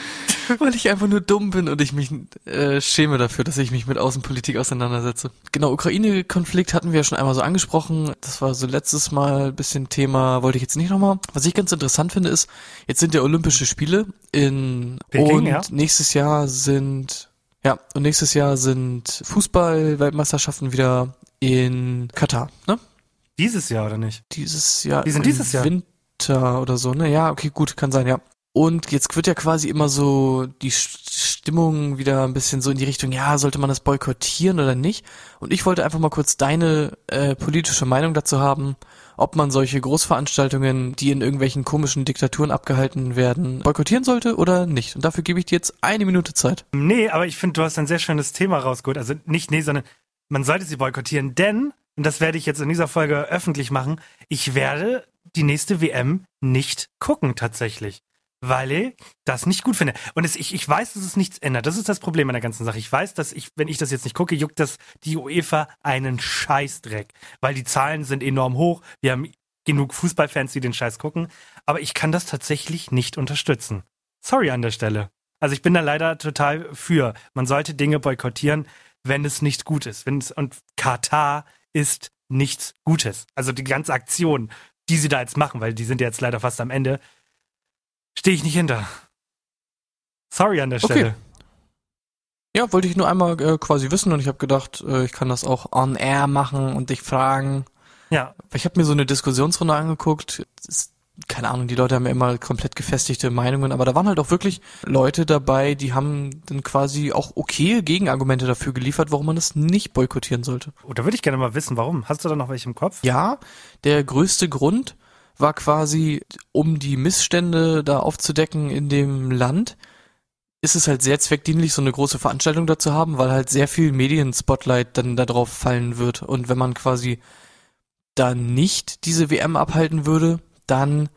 Speaker 2: weil ich einfach nur dumm bin und ich mich äh, schäme dafür, dass ich mich mit Außenpolitik auseinandersetze. Genau, Ukraine-Konflikt hatten wir ja schon einmal so angesprochen. Das war so letztes Mal ein bisschen Thema, wollte ich jetzt nicht nochmal. Was ich ganz interessant finde, ist, jetzt sind ja Olympische Spiele in
Speaker 1: Peking,
Speaker 2: und
Speaker 1: ja.
Speaker 2: nächstes Jahr sind ja, und nächstes Jahr sind Fußball-Weltmeisterschaften wieder in Katar, ne?
Speaker 1: Dieses Jahr oder nicht?
Speaker 2: Dieses Jahr.
Speaker 1: Die sind dieses Jahr.
Speaker 2: Winter oder so, ne? Ja, okay, gut, kann sein, ja. Und jetzt wird ja quasi immer so die St- Stimmung wieder ein bisschen so in die Richtung, ja, sollte man das boykottieren oder nicht? Und ich wollte einfach mal kurz deine äh, politische Meinung dazu haben, ob man solche Großveranstaltungen, die in irgendwelchen komischen Diktaturen abgehalten werden, boykottieren sollte oder nicht. Und dafür gebe ich dir jetzt eine Minute Zeit.
Speaker 1: Nee, aber ich finde, du hast ein sehr schönes Thema rausgeholt. Also nicht nee, sondern man sollte sie boykottieren, denn, und das werde ich jetzt in dieser Folge öffentlich machen, ich werde die nächste WM nicht gucken tatsächlich. Weil ich das nicht gut finde. Und es, ich, ich weiß, dass es nichts ändert. Das ist das Problem an der ganzen Sache. Ich weiß, dass ich, wenn ich das jetzt nicht gucke, juckt das die UEFA einen Scheißdreck. Weil die Zahlen sind enorm hoch. Wir haben genug Fußballfans, die den Scheiß gucken. Aber ich kann das tatsächlich nicht unterstützen. Sorry an der Stelle. Also ich bin da leider total für. Man sollte Dinge boykottieren, wenn es nicht gut ist. Wenn es, und Katar ist nichts Gutes. Also die ganze Aktion, die sie da jetzt machen, weil die sind ja jetzt leider fast am Ende, stehe ich nicht hinter. Sorry an der
Speaker 2: Okay.
Speaker 1: Stelle.
Speaker 2: Ja, wollte ich nur einmal äh, quasi wissen und ich habe gedacht, äh, ich kann das auch on air machen und dich fragen.
Speaker 1: Ja,
Speaker 2: Ich habe mir so eine Diskussionsrunde angeguckt. Ist, keine Ahnung, die Leute haben ja immer komplett gefestigte Meinungen, aber da waren halt auch wirklich Leute dabei, die haben dann quasi auch okay Gegenargumente dafür geliefert, warum man das nicht boykottieren sollte.
Speaker 1: oh, da würde ich gerne mal wissen, warum. Hast du da noch welche im Kopf?
Speaker 2: Ja, der größte Grund war quasi, um die Missstände da aufzudecken in dem Land, ist es halt sehr zweckdienlich, so eine große Veranstaltung da zu haben, weil halt sehr viel Medien-Spotlight dann darauf fallen wird. Und wenn man quasi da nicht diese WM abhalten würde, dann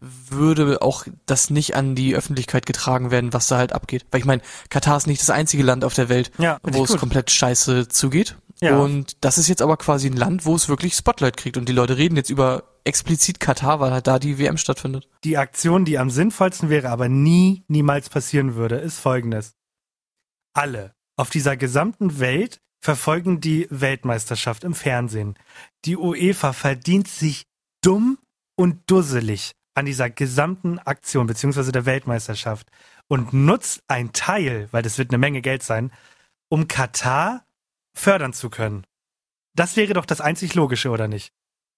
Speaker 2: würde auch das nicht an die Öffentlichkeit getragen werden, was da halt abgeht. Weil ich meine, Katar ist nicht das einzige Land auf der Welt,
Speaker 1: Ja,
Speaker 2: wo es
Speaker 1: gut.
Speaker 2: komplett scheiße zugeht.
Speaker 1: Ja.
Speaker 2: Und das ist jetzt aber quasi ein Land, wo es wirklich Spotlight kriegt. Und die Leute reden jetzt über explizit Katar, weil halt da die WM stattfindet.
Speaker 1: Die Aktion, die am sinnvollsten wäre, aber nie, niemals passieren würde, ist folgendes. Alle auf dieser gesamten Welt verfolgen die Weltmeisterschaft im Fernsehen. Die UEFA verdient sich dumm und dusselig an dieser gesamten Aktion beziehungsweise der Weltmeisterschaft und nutzt ein Teil, weil das wird eine Menge Geld sein, um Katar fördern zu können. Das wäre doch das einzig Logische, oder nicht?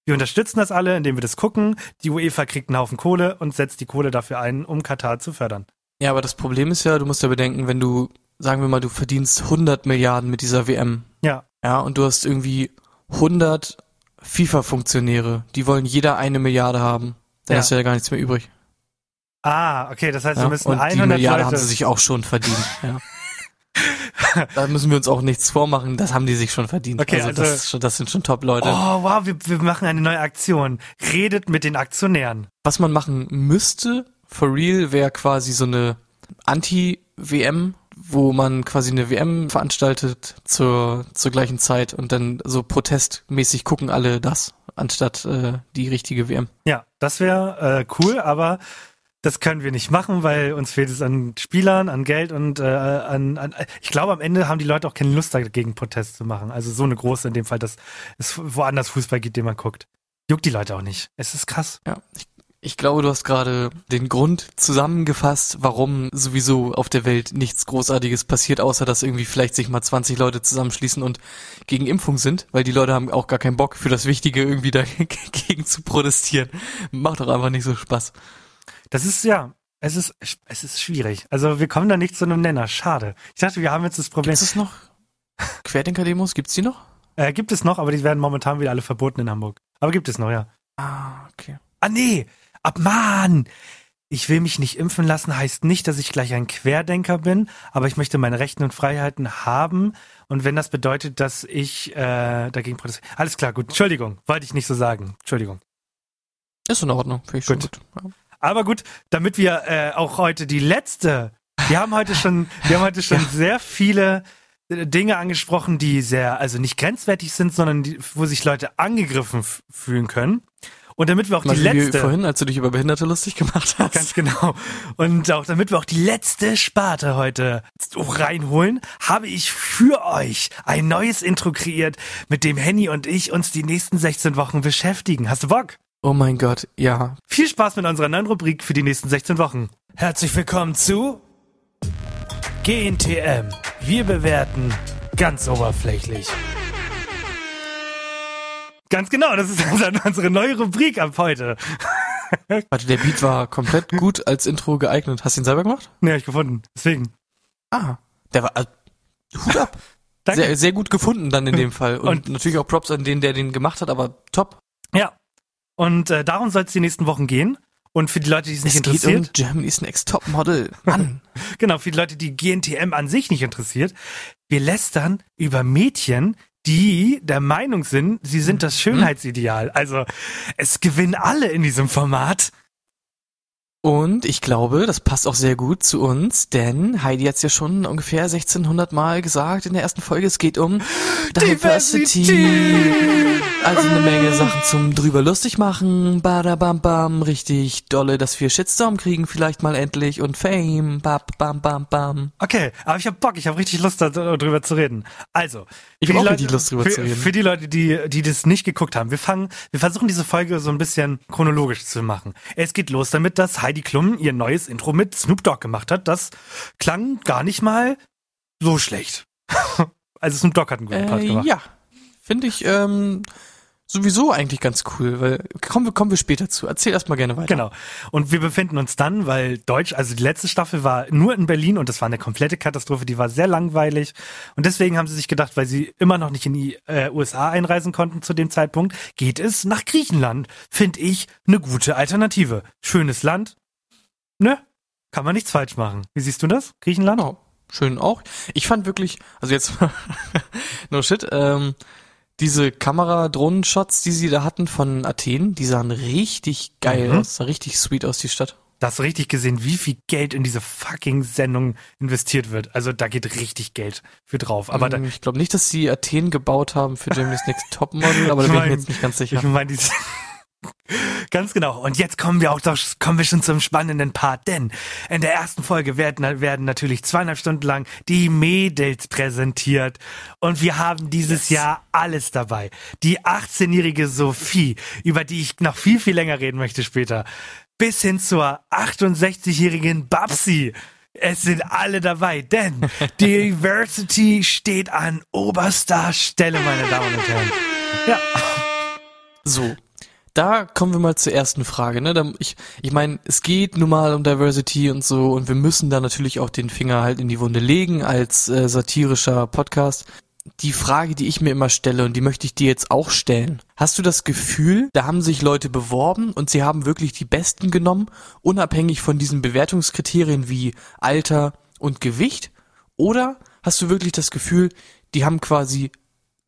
Speaker 1: Wir unterstützen das alle, indem wir das gucken. Die UEFA kriegt einen Haufen Kohle und setzt die Kohle dafür ein, um Katar zu fördern.
Speaker 2: Ja, aber das Problem ist ja, du musst ja bedenken, wenn du, sagen wir mal, du verdienst 100 Milliarden mit dieser WM.
Speaker 1: Ja,
Speaker 2: Ja, und du hast irgendwie 100 FIFA-Funktionäre, die wollen jeder eine Milliarde haben. Dann
Speaker 1: Ja.
Speaker 2: hast du ja gar nichts mehr übrig.
Speaker 1: Ah, okay, das heißt,
Speaker 2: Ja?
Speaker 1: wir müssen
Speaker 2: und die
Speaker 1: 100
Speaker 2: Milliarde
Speaker 1: Leute.
Speaker 2: haben sie sich auch schon verdient. Ja. [LAUGHS] [LAUGHS] da müssen wir uns auch nichts vormachen, das haben die sich schon verdient.
Speaker 1: Okay,
Speaker 2: also,
Speaker 1: also-
Speaker 2: das, schon, das sind schon Top-Leute.
Speaker 1: oh, wow, wir, wir machen eine neue Aktion. Redet mit den Aktionären.
Speaker 2: Was man machen müsste, for real, wäre quasi so eine Anti-WM, wo man quasi eine WM veranstaltet zur, zur gleichen Zeit und dann so protestmäßig gucken alle das, anstatt äh, die richtige WM.
Speaker 1: Ja, das wäre äh, cool, aber das können wir nicht machen, weil uns fehlt es an Spielern, an Geld und äh, an, an. Ich glaube, am Ende haben die Leute auch keine Lust dagegen, Protest zu machen. Also so eine große in dem Fall, dass es woanders Fußball gibt, den man guckt. Juckt die Leute auch nicht. Es ist krass.
Speaker 2: Ja, ich, ich glaube, du hast gerade den Grund zusammengefasst, warum sowieso auf der Welt nichts Großartiges passiert, außer dass irgendwie vielleicht sich mal 20 Leute zusammenschließen und gegen Impfung sind, weil die Leute haben auch gar keinen Bock für das Wichtige irgendwie [LAUGHS] dagegen zu protestieren. Macht doch einfach nicht so Spaß.
Speaker 1: Das ist ja, es ist, es ist schwierig. Also wir kommen da nicht zu einem Nenner. Schade. Ich dachte, wir haben jetzt das Problem.
Speaker 2: Gibt es noch Querdenker-Demos? Gibt's die noch?
Speaker 1: Äh, gibt es noch, aber die werden momentan wieder alle verboten in Hamburg. Aber gibt es noch, ja.
Speaker 2: Ah, okay.
Speaker 1: Ah nee, ab Mann! Ich will mich nicht impfen lassen, heißt nicht, dass ich gleich ein Querdenker bin, aber ich möchte meine Rechten und Freiheiten haben. Und wenn das bedeutet, dass ich äh, dagegen protestiere. Alles klar, gut. Entschuldigung, wollte ich nicht so sagen. Entschuldigung.
Speaker 2: Ist in Ordnung. Finde ich
Speaker 1: Gut.
Speaker 2: gut. Ja.
Speaker 1: Aber gut, damit wir äh, auch heute die letzte, wir haben heute schon, wir haben heute schon [LAUGHS] sehr viele äh, Dinge angesprochen, die sehr, also nicht grenzwertig sind, sondern die, wo sich Leute angegriffen fühlen können. Und damit wir auch
Speaker 2: Mal
Speaker 1: die letzte,
Speaker 2: vorhin, als du dich über Behinderte lustig gemacht hast.
Speaker 1: ganz genau, und auch damit wir auch die letzte Sparte heute reinholen, habe ich für euch ein neues Intro kreiert, mit dem Henny und ich uns die nächsten 16 Wochen beschäftigen. Hast du Bock?
Speaker 2: Oh mein Gott, ja.
Speaker 1: Viel Spaß mit unserer neuen Rubrik für die nächsten 16 Wochen. Herzlich willkommen zu GNTM. Wir bewerten ganz oberflächlich. Ganz genau, das ist also unsere neue Rubrik ab heute. [LAUGHS]
Speaker 2: Warte, der Beat war komplett gut als Intro geeignet. Hast du ihn selber gemacht?
Speaker 1: Ne, hab ich gefunden. Deswegen.
Speaker 2: Ah, der war, äh, Hut ab. [LAUGHS]
Speaker 1: Danke.
Speaker 2: Sehr, sehr gut gefunden dann in [LAUGHS] dem Fall. Und,
Speaker 1: Und-
Speaker 2: natürlich auch Props an den, der den gemacht hat, aber top.
Speaker 1: Ja. Und äh, darum soll es die nächsten Wochen gehen. Und für die Leute, die es nicht
Speaker 2: es geht
Speaker 1: interessiert,
Speaker 2: um Germany's Next Top Model. Mann. [LAUGHS]
Speaker 1: genau, für die Leute, die GNTM an sich nicht interessiert, wir lästern über Mädchen, die der Meinung sind, sie sind das Schönheitsideal. Also es gewinnen alle in diesem Format.
Speaker 2: Und ich glaube, das passt auch sehr gut zu uns, denn Heidi hat es ja schon ungefähr 1600 Mal gesagt in der ersten Folge. Es geht um Diversity.
Speaker 1: Diversity.
Speaker 2: Also eine Menge Sachen zum drüber lustig machen. Badabam bam, richtig dolle, dass wir Shitstorm kriegen vielleicht mal endlich und Fame. Bab, bam, bam, bam.
Speaker 1: Okay, aber ich hab Bock, ich habe richtig Lust darüber zu reden. Also,
Speaker 2: Ich
Speaker 1: für
Speaker 2: hab
Speaker 1: die
Speaker 2: auch
Speaker 1: Leute,
Speaker 2: richtig Lust, drüber
Speaker 1: für,
Speaker 2: zu reden.
Speaker 1: Für die Leute, die, die das nicht geguckt haben, wir fangen, wir versuchen diese Folge so ein bisschen chronologisch zu machen. Es geht los damit, dass Heidi Klum ihr neues Intro mit Snoop Dogg gemacht hat. Das klang gar nicht mal so schlecht. [LAUGHS] also Snoop Dogg hat einen guten Part
Speaker 2: Äh,
Speaker 1: gemacht.
Speaker 2: ja, finde ich ähm, sowieso eigentlich ganz cool, weil kommen wir, kommen wir später zu. Erzähl erst mal gerne weiter.
Speaker 1: Genau. Und wir befinden uns dann, weil Deutsch, also die letzte Staffel war nur in Berlin und das war eine komplette Katastrophe, die war sehr langweilig. Und deswegen haben sie sich gedacht, weil sie immer noch nicht in die äh, USA einreisen konnten zu dem Zeitpunkt, geht es nach Griechenland. Finde ich eine gute Alternative. Schönes Land. Ne? Kann man nichts falsch machen. Wie siehst du das? Griechenland?
Speaker 2: Genau. Schön auch. Ich fand wirklich, also jetzt, [LAUGHS] no shit, ähm, diese Kamera-Drohnen-Shots, die sie da hatten von Athen, die sahen richtig geil
Speaker 1: Mhm.
Speaker 2: aus, sah richtig sweet aus, die Stadt.
Speaker 1: Da hast du richtig gesehen, wie viel Geld in diese fucking Sendung investiert wird. Also da geht richtig Geld für drauf. Aber
Speaker 2: Ähm, ich glaube nicht, dass sie Athen gebaut haben für Germany's Next Topmodel, aber da bin ich mir
Speaker 1: mein-
Speaker 2: jetzt nicht ganz sicher.
Speaker 1: Ich meine, die Ganz genau. Und jetzt kommen wir auch doch, kommen wir schon zum spannenden Part, denn in der ersten Folge werden, werden natürlich zweieinhalb Stunden lang die Mädels präsentiert. Und wir haben dieses Jahr alles dabei. Die 18-jährige Sophie, über die ich noch viel, viel länger reden möchte später. Bis hin zur 68-jährigen Babsi. Es sind alle dabei, denn [LAUGHS] Diversity steht an oberster Stelle, meine Damen und Herren. Ja.
Speaker 2: So, da kommen wir mal zur ersten Frage. Ne? Ich ich meine, es geht nun mal um Diversity und so und wir müssen da natürlich auch den Finger halt in die Wunde legen als äh, satirischer Podcast. Die Frage, die ich mir immer stelle und die möchte ich dir jetzt auch stellen. Hast du das Gefühl, da haben sich Leute beworben und sie haben wirklich die Besten genommen, unabhängig von diesen Bewertungskriterien wie Alter und Gewicht? Oder hast du wirklich das Gefühl, die haben quasi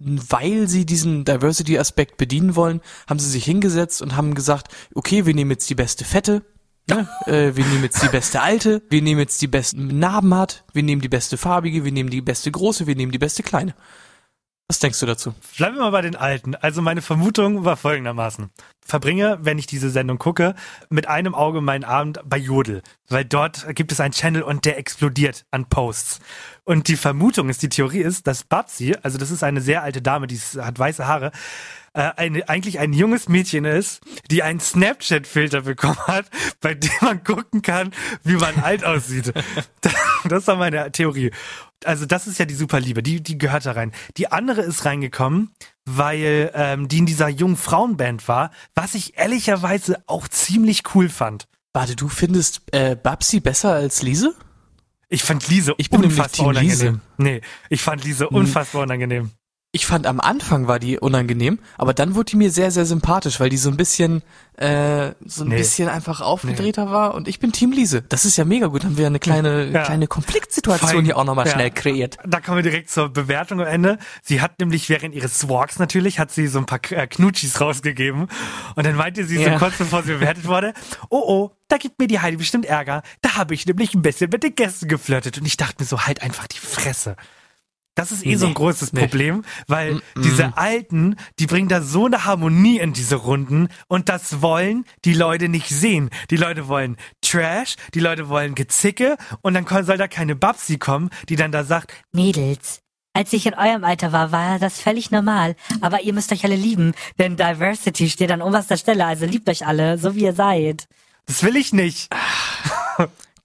Speaker 2: weil sie diesen Diversity-Aspekt bedienen wollen, haben sie sich hingesetzt und haben gesagt, okay, wir nehmen jetzt die beste Fette, ne? äh, wir nehmen jetzt die beste Alte, wir nehmen jetzt die besten Narben hat, wir nehmen die beste Farbige, wir nehmen die beste Große, wir nehmen die beste Kleine. Was denkst du dazu?
Speaker 1: Bleiben wir mal bei den Alten. Also meine Vermutung war folgendermaßen. Verbringe, wenn ich diese Sendung gucke, mit einem Auge meinen Abend bei Jodel. Weil dort gibt es einen Channel und der explodiert an Posts. Und die Vermutung ist, die Theorie ist, dass Babsi, also das ist eine sehr alte Dame, die hat weiße Haare, äh, eine, eigentlich ein junges Mädchen ist, die einen Snapchat-Filter bekommen hat, [LAUGHS] bei dem man gucken kann, wie man alt aussieht. [LAUGHS] Das war meine Theorie. Also das ist ja die Superliebe, die, die gehört da rein. Die andere ist reingekommen, weil ähm, die in dieser jungen Frauenband war, was ich ehrlicherweise auch ziemlich cool fand.
Speaker 2: Warte, du findest äh, Babsi besser als Lise?
Speaker 1: Ich fand Lise
Speaker 2: Ich bin
Speaker 1: unfassbar
Speaker 2: Team Lise.
Speaker 1: unangenehm. Nee, ich fand Lise unfassbar unangenehm.
Speaker 2: Ich fand am Anfang war die unangenehm, aber dann wurde die mir sehr, sehr sympathisch, weil die so ein bisschen, äh, so ein
Speaker 1: Nee.
Speaker 2: bisschen einfach aufgedrehter war und ich bin Team Lise. Das ist ja mega gut. Haben wir eine kleine, [LAUGHS]
Speaker 1: Ja.
Speaker 2: kleine Konfliktsituation
Speaker 1: Fein.
Speaker 2: hier auch nochmal
Speaker 1: Ja.
Speaker 2: schnell kreiert.
Speaker 1: Da kommen wir direkt zur Bewertung am Ende. Sie hat nämlich während ihres Walks natürlich, hat sie so ein paar äh, Knutschis rausgegeben. Und dann meinte sie so
Speaker 2: Ja.
Speaker 1: kurz bevor sie bewertet wurde, oh oh, da gibt mir die Heidi bestimmt Ärger. Da habe ich nämlich ein bisschen mit den Gästen geflirtet. Und ich dachte mir so, halt einfach die Fresse. Das ist eh so ein
Speaker 2: Nee.
Speaker 1: großes
Speaker 2: Nee.
Speaker 1: Problem, weil diese Alten, die bringen da so eine Harmonie in diese Runden und das wollen die Leute nicht sehen. Die Leute wollen Trash, die Leute wollen Gezicke und dann soll da keine Babsi kommen, die dann da sagt,
Speaker 5: Mädels, als ich in eurem Alter war, war das völlig normal. Aber ihr müsst euch alle lieben, denn Diversity steht an oberster Stelle. Also liebt euch alle, so wie ihr seid.
Speaker 1: das will ich nicht. [LAUGHS]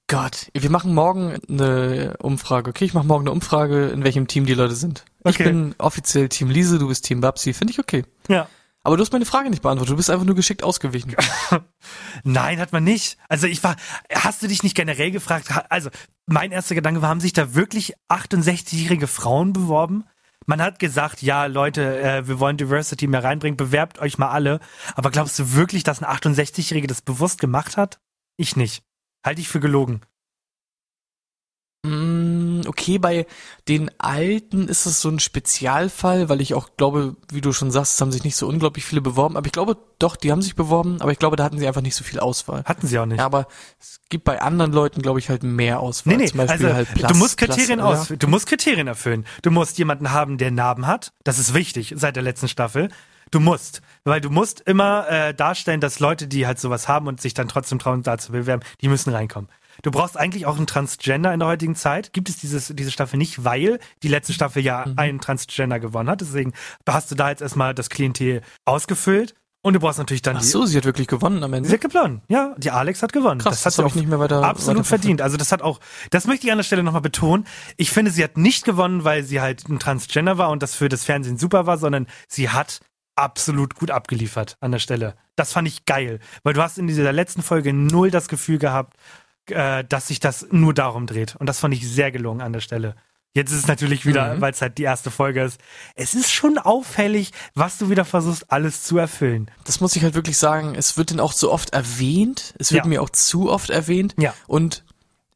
Speaker 2: Gott, wir machen morgen eine Umfrage. Okay, ich mache morgen eine Umfrage, in welchem Team die Leute sind. Ich
Speaker 1: Okay.
Speaker 2: bin offiziell Team Lise, du bist Team Babsi. Finde ich okay.
Speaker 1: Ja.
Speaker 2: Aber du hast meine Frage nicht beantwortet. Du bist einfach nur geschickt ausgewichen. [LAUGHS]
Speaker 1: Nein, hat man nicht. Also ich war, hast du dich nicht generell gefragt, also mein erster Gedanke war, haben sich da wirklich 68-jährige Frauen beworben? Man hat gesagt, ja, Leute, äh, wir wollen Diversity mehr reinbringen, bewerbt euch mal alle. Aber glaubst du wirklich, dass ein 68-Jährige das bewusst gemacht hat? Ich nicht. Halte ich für gelogen.
Speaker 2: Mm, Okay, bei den Alten ist es so ein Spezialfall, weil ich auch glaube, wie du schon sagst, es haben sich nicht so unglaublich viele beworben. Aber ich glaube, doch, die haben sich beworben, aber ich glaube, da hatten sie einfach nicht so viel Auswahl.
Speaker 1: Hatten sie auch nicht.
Speaker 2: Ja, aber es gibt bei anderen Leuten, glaube ich, halt mehr Auswahl.
Speaker 1: Nee, nee,
Speaker 2: Zum Beispiel
Speaker 1: also
Speaker 2: halt Plus,
Speaker 1: du musst Kriterien
Speaker 2: Plus,
Speaker 1: aus,
Speaker 2: ja.
Speaker 1: du musst Kriterien erfüllen. Du musst jemanden haben, der Narben hat. Das ist wichtig seit der letzten Staffel. Du musst, weil du musst immer äh, darstellen, dass Leute, die halt sowas haben und sich dann trotzdem trauen, da zu bewerben, die müssen reinkommen. Du brauchst eigentlich auch einen Transgender in der heutigen Zeit. Gibt es dieses, diese Staffel nicht, weil die letzte Staffel ja
Speaker 2: Mhm.
Speaker 1: einen Transgender gewonnen hat. Deswegen hast du da jetzt erstmal das Klientel ausgefüllt. Und du brauchst natürlich dann
Speaker 2: Ach
Speaker 1: die
Speaker 2: so, sie hat wirklich gewonnen am Ende.
Speaker 1: Sie hat gewonnen. Ja, die Alex hat gewonnen.
Speaker 2: Krass,
Speaker 1: das hat
Speaker 2: das
Speaker 1: sie auch
Speaker 2: nicht mehr weiter-
Speaker 1: absolut
Speaker 2: weiter
Speaker 1: verdient. Also das hat auch, das möchte ich an der Stelle nochmal betonen. Ich finde, sie hat nicht gewonnen, weil sie halt ein Transgender war und das für das Fernsehen super war, sondern sie hat absolut gut abgeliefert an der Stelle. Das fand ich geil, weil du hast in dieser letzten Folge null das Gefühl gehabt, äh, dass sich das nur darum dreht. Und das fand ich sehr gelungen an der Stelle. Jetzt ist es natürlich wieder,
Speaker 2: Mhm.
Speaker 1: weil es halt die erste Folge ist. Es ist schon auffällig, was du wieder versuchst, alles zu erfüllen.
Speaker 2: Das muss ich halt wirklich sagen, es wird denn auch so oft erwähnt, es wird
Speaker 1: Ja.
Speaker 2: mir auch zu oft erwähnt.
Speaker 1: Ja.
Speaker 2: Und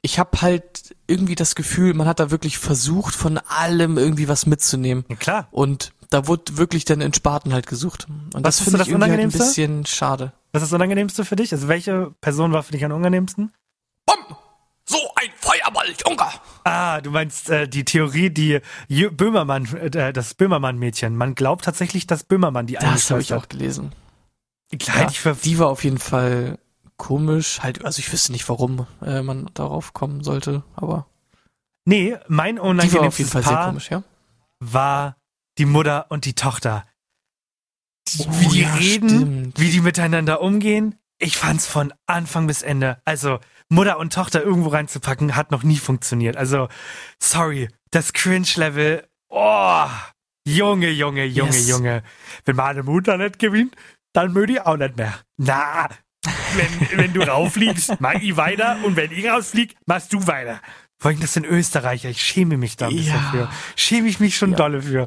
Speaker 2: ich habe halt irgendwie das Gefühl, man hat da wirklich versucht, von allem irgendwie was mitzunehmen.
Speaker 1: Ja, klar.
Speaker 2: Und da wurde wirklich dann in Sparten halt gesucht. Und
Speaker 1: Was
Speaker 2: das finde ich
Speaker 1: das
Speaker 2: irgendwie halt ein bisschen schade.
Speaker 1: Was ist das Unangenehmste für dich? Also welche Person war für dich am unangenehmsten?
Speaker 2: Bom! So ein Feuerball, Junge!
Speaker 1: Ah, du meinst äh, die Theorie, die Jö- Böhmermann, äh, das Böhmermann-Mädchen. Man glaubt tatsächlich, dass Böhmermann die
Speaker 2: Das habe ich
Speaker 1: hat.
Speaker 2: auch gelesen.
Speaker 1: Ich für
Speaker 2: die war auf jeden Fall komisch. Halt, also ich wüsste nicht, warum äh, man darauf kommen sollte, aber
Speaker 1: Nee, mein
Speaker 2: die war auf jeden
Speaker 1: unangenehmstes
Speaker 2: Fall sehr
Speaker 1: Paar
Speaker 2: komisch, ja.
Speaker 1: war die Mutter und die Tochter. Die,
Speaker 2: Oh,
Speaker 1: wie die
Speaker 2: ja,
Speaker 1: reden,
Speaker 2: stimmt.
Speaker 1: wie die miteinander umgehen. Ich fand's von Anfang bis Ende. Also Mutter und Tochter irgendwo reinzupacken, hat noch nie funktioniert. Also sorry, das Cringe-Level. Oh, Junge, Junge, Junge,
Speaker 2: Yes.
Speaker 1: Junge. Wenn meine Mutter nicht gewinnt, dann möchte ich auch nicht mehr. Na, wenn, wenn du raufliegst, mach ich weiter und wenn ich rausflieg, machst du weiter. Vor allem das sind Österreicher, ich schäme mich da ein bisschen
Speaker 2: Ja.
Speaker 1: für. Schäme ich mich schon
Speaker 2: Ja.
Speaker 1: dolle für.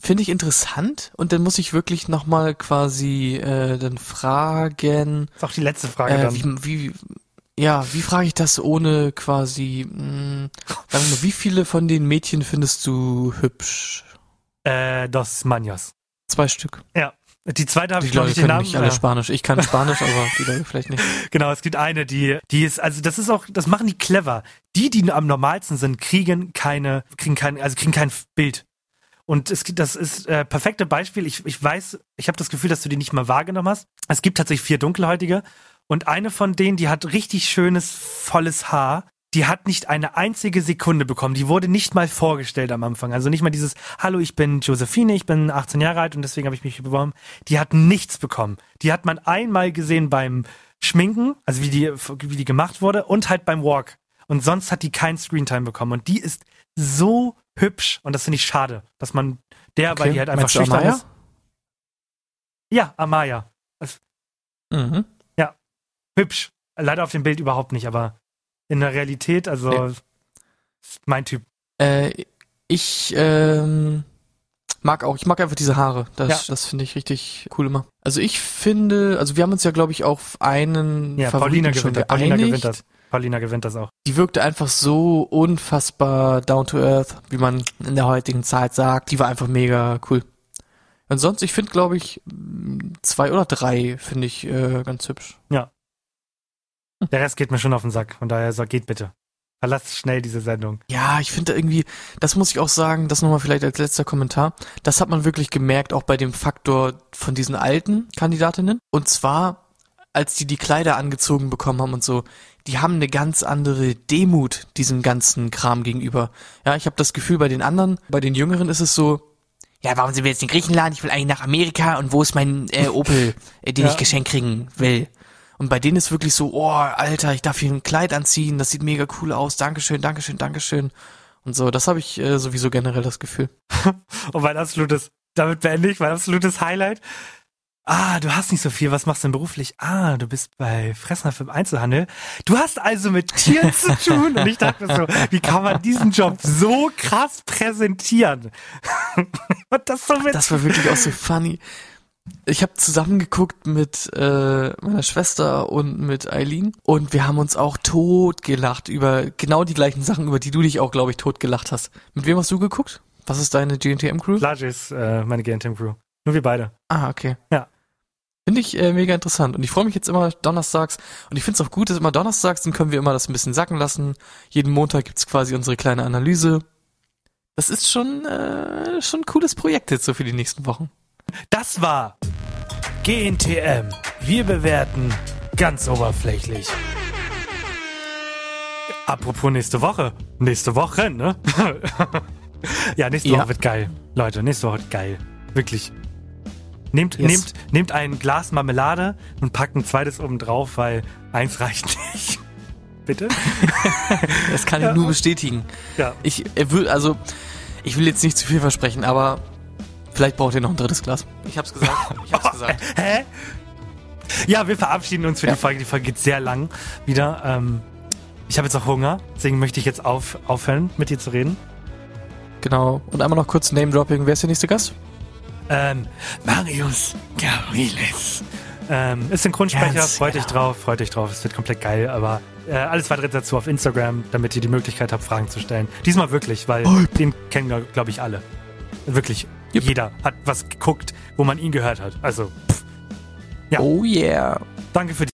Speaker 2: Finde ich interessant und dann muss ich wirklich nochmal quasi äh, dann fragen,
Speaker 1: ist auch die letzte Frage
Speaker 2: äh,
Speaker 1: dann.
Speaker 2: wie, wie, ja, wie frage ich das ohne quasi, mh, sagen wir mal, wie viele von den Mädchen findest du hübsch?
Speaker 1: Äh, Dos Manos.
Speaker 2: Zwei Stück.
Speaker 1: Ja. Die zweite habe ich
Speaker 2: Leute
Speaker 1: nicht den Namen.
Speaker 2: nicht alle
Speaker 1: ja.
Speaker 2: Spanisch. Ich kann [LAUGHS] Spanisch, aber die Leute vielleicht nicht.
Speaker 1: Genau, es gibt eine, die, die ist, also das ist auch, das machen die clever. Die, die am normalsten sind, kriegen keine, kriegen kein, also kriegen kein Bild. Und es das ist äh, perfekte Beispiel. Ich, ich weiß, ich habe das Gefühl, dass du die nicht mal wahrgenommen hast. Es gibt tatsächlich vier Dunkelhäutige und eine von denen, die hat richtig schönes, volles Haar. Die hat nicht eine einzige Sekunde bekommen. Die wurde nicht mal vorgestellt am Anfang. Also nicht mal dieses, hallo, ich bin Josephine, ich bin 18 Jahre alt und deswegen habe ich mich beworben. Die hat nichts bekommen. Die hat man einmal gesehen beim Schminken, also wie die, wie die gemacht wurde und halt beim Walk. Und sonst hat die kein Screentime bekommen. Und die ist so hübsch. Und das finde ich schade, dass man der, weil die halt einfach
Speaker 2: Meinst
Speaker 1: schüchtern
Speaker 2: Amaya?
Speaker 1: ist. Ja, Amaya.
Speaker 2: Mhm.
Speaker 1: Hübsch. Leider auf dem Bild überhaupt nicht, aber in der Realität, also
Speaker 2: Nee.
Speaker 1: mein Typ.
Speaker 2: Äh, ich ähm, mag auch, ich mag einfach diese Haare. Das,
Speaker 1: Ja.
Speaker 2: das finde ich richtig cool immer. Also ich finde, also wir haben uns ja, glaube ich, auf einen
Speaker 1: Ja,
Speaker 2: Favoriten
Speaker 1: Paulina
Speaker 2: schon
Speaker 1: gewinnt das. Paulina
Speaker 2: geeinigt.
Speaker 1: gewinnt das. Paulina gewinnt das auch.
Speaker 2: Die wirkte einfach so unfassbar down to earth, wie man in der heutigen Zeit sagt. Die war einfach mega cool. Und sonst, ich finde, glaube ich, zwei oder drei finde ich äh, ganz hübsch.
Speaker 1: Der Rest geht mir schon auf den Sack. Von daher, so, geht bitte. Verlasst schnell diese Sendung.
Speaker 2: Ja, ich finde irgendwie, das muss ich auch sagen, das nochmal vielleicht als letzter Kommentar. Das hat man wirklich gemerkt, auch bei dem Faktor von diesen alten Kandidatinnen. Und zwar, als die die Kleider angezogen bekommen haben und so, die haben eine ganz andere Demut diesem ganzen Kram gegenüber. Ja, ich habe das Gefühl, bei den anderen, bei den Jüngeren ist es so, ja, warum sind wir jetzt in Griechenland? Ich will eigentlich nach Amerika und wo ist mein äh, [LAUGHS] Opel, äh, den
Speaker 1: Ja.
Speaker 2: ich geschenkt kriegen will? Und bei denen ist wirklich so, oh, Alter, ich darf hier ein Kleid anziehen, das sieht mega cool aus, Dankeschön, Dankeschön, Dankeschön. Und so, das habe ich äh, sowieso generell das Gefühl. [LAUGHS]
Speaker 1: Und mein absolutes, damit beende ich, mein absolutes Highlight. Ah, du hast nicht so viel. Was machst du denn beruflich? Ah, du bist bei Fressner für den Einzelhandel. Du hast also mit Tieren zu tun. Und ich dachte so, wie kann man diesen Job so krass präsentieren? [LAUGHS] Und das so mit.
Speaker 2: Das war wirklich auch so funny. Ich habe zusammengeguckt mit äh, meiner Schwester und mit Eileen und wir haben uns auch tot gelacht über genau die gleichen Sachen, über die du dich auch, glaube ich, tot gelacht hast. Mit wem hast du geguckt? Was ist deine GNTM-Crew?
Speaker 1: Lage ist äh, meine GNTM-Crew. Nur wir beide.
Speaker 2: Ah, okay.
Speaker 1: Ja.
Speaker 2: Finde ich äh, mega interessant. Und ich freue mich jetzt immer donnerstags. Und ich finde es auch gut, dass immer donnerstags, dann können wir immer das ein bisschen sacken lassen. Jeden Montag gibt's quasi unsere kleine Analyse. Das ist schon, äh, schon ein cooles Projekt jetzt so für die nächsten Wochen.
Speaker 1: Das war GNTM. Wir bewerten ganz oberflächlich. Apropos nächste Woche. Nächste Woche, ne? [LAUGHS] ja, nächste
Speaker 2: Ja.
Speaker 1: Woche wird geil. Leute, nächste Woche wird geil. Wirklich. Nehmt,
Speaker 2: Yes.
Speaker 1: nehmt, nehmt ein Glas Marmelade und packt ein zweites oben drauf, weil eins reicht nicht. [LAUGHS] Bitte? [LAUGHS]
Speaker 2: Das kann ich nur bestätigen.
Speaker 1: Ja.
Speaker 2: Ich äh, will, also, ich will jetzt nicht zu viel versprechen, aber vielleicht braucht ihr noch ein drittes Glas. Ich hab's gesagt. Ich hab's [LAUGHS] gesagt.
Speaker 1: Hä? Ja, wir verabschieden uns für
Speaker 2: Ja.
Speaker 1: die Folge. Die Folge geht sehr lang wieder. Ähm, ich habe jetzt auch Hunger, deswegen möchte ich jetzt auf, aufhören, mit dir zu reden.
Speaker 2: Genau. Und einmal noch kurz Name-Dropping. Wer ist der nächste Gast?
Speaker 1: Ähm, Marius Gabriles. Ähm, ist Synchronsprecher,
Speaker 2: Ganz
Speaker 1: freut dich
Speaker 2: genau.
Speaker 1: drauf, freut dich drauf, es wird komplett geil, aber äh, alles weitere dazu auf Instagram, damit ihr die Möglichkeit habt, Fragen zu stellen. Diesmal wirklich, weil den kennen, glaube ich, alle. Wirklich,
Speaker 2: Jupp.
Speaker 1: jeder hat was geguckt, wo man ihn gehört hat. Also, pff. Ja.
Speaker 2: Oh yeah.
Speaker 1: danke für die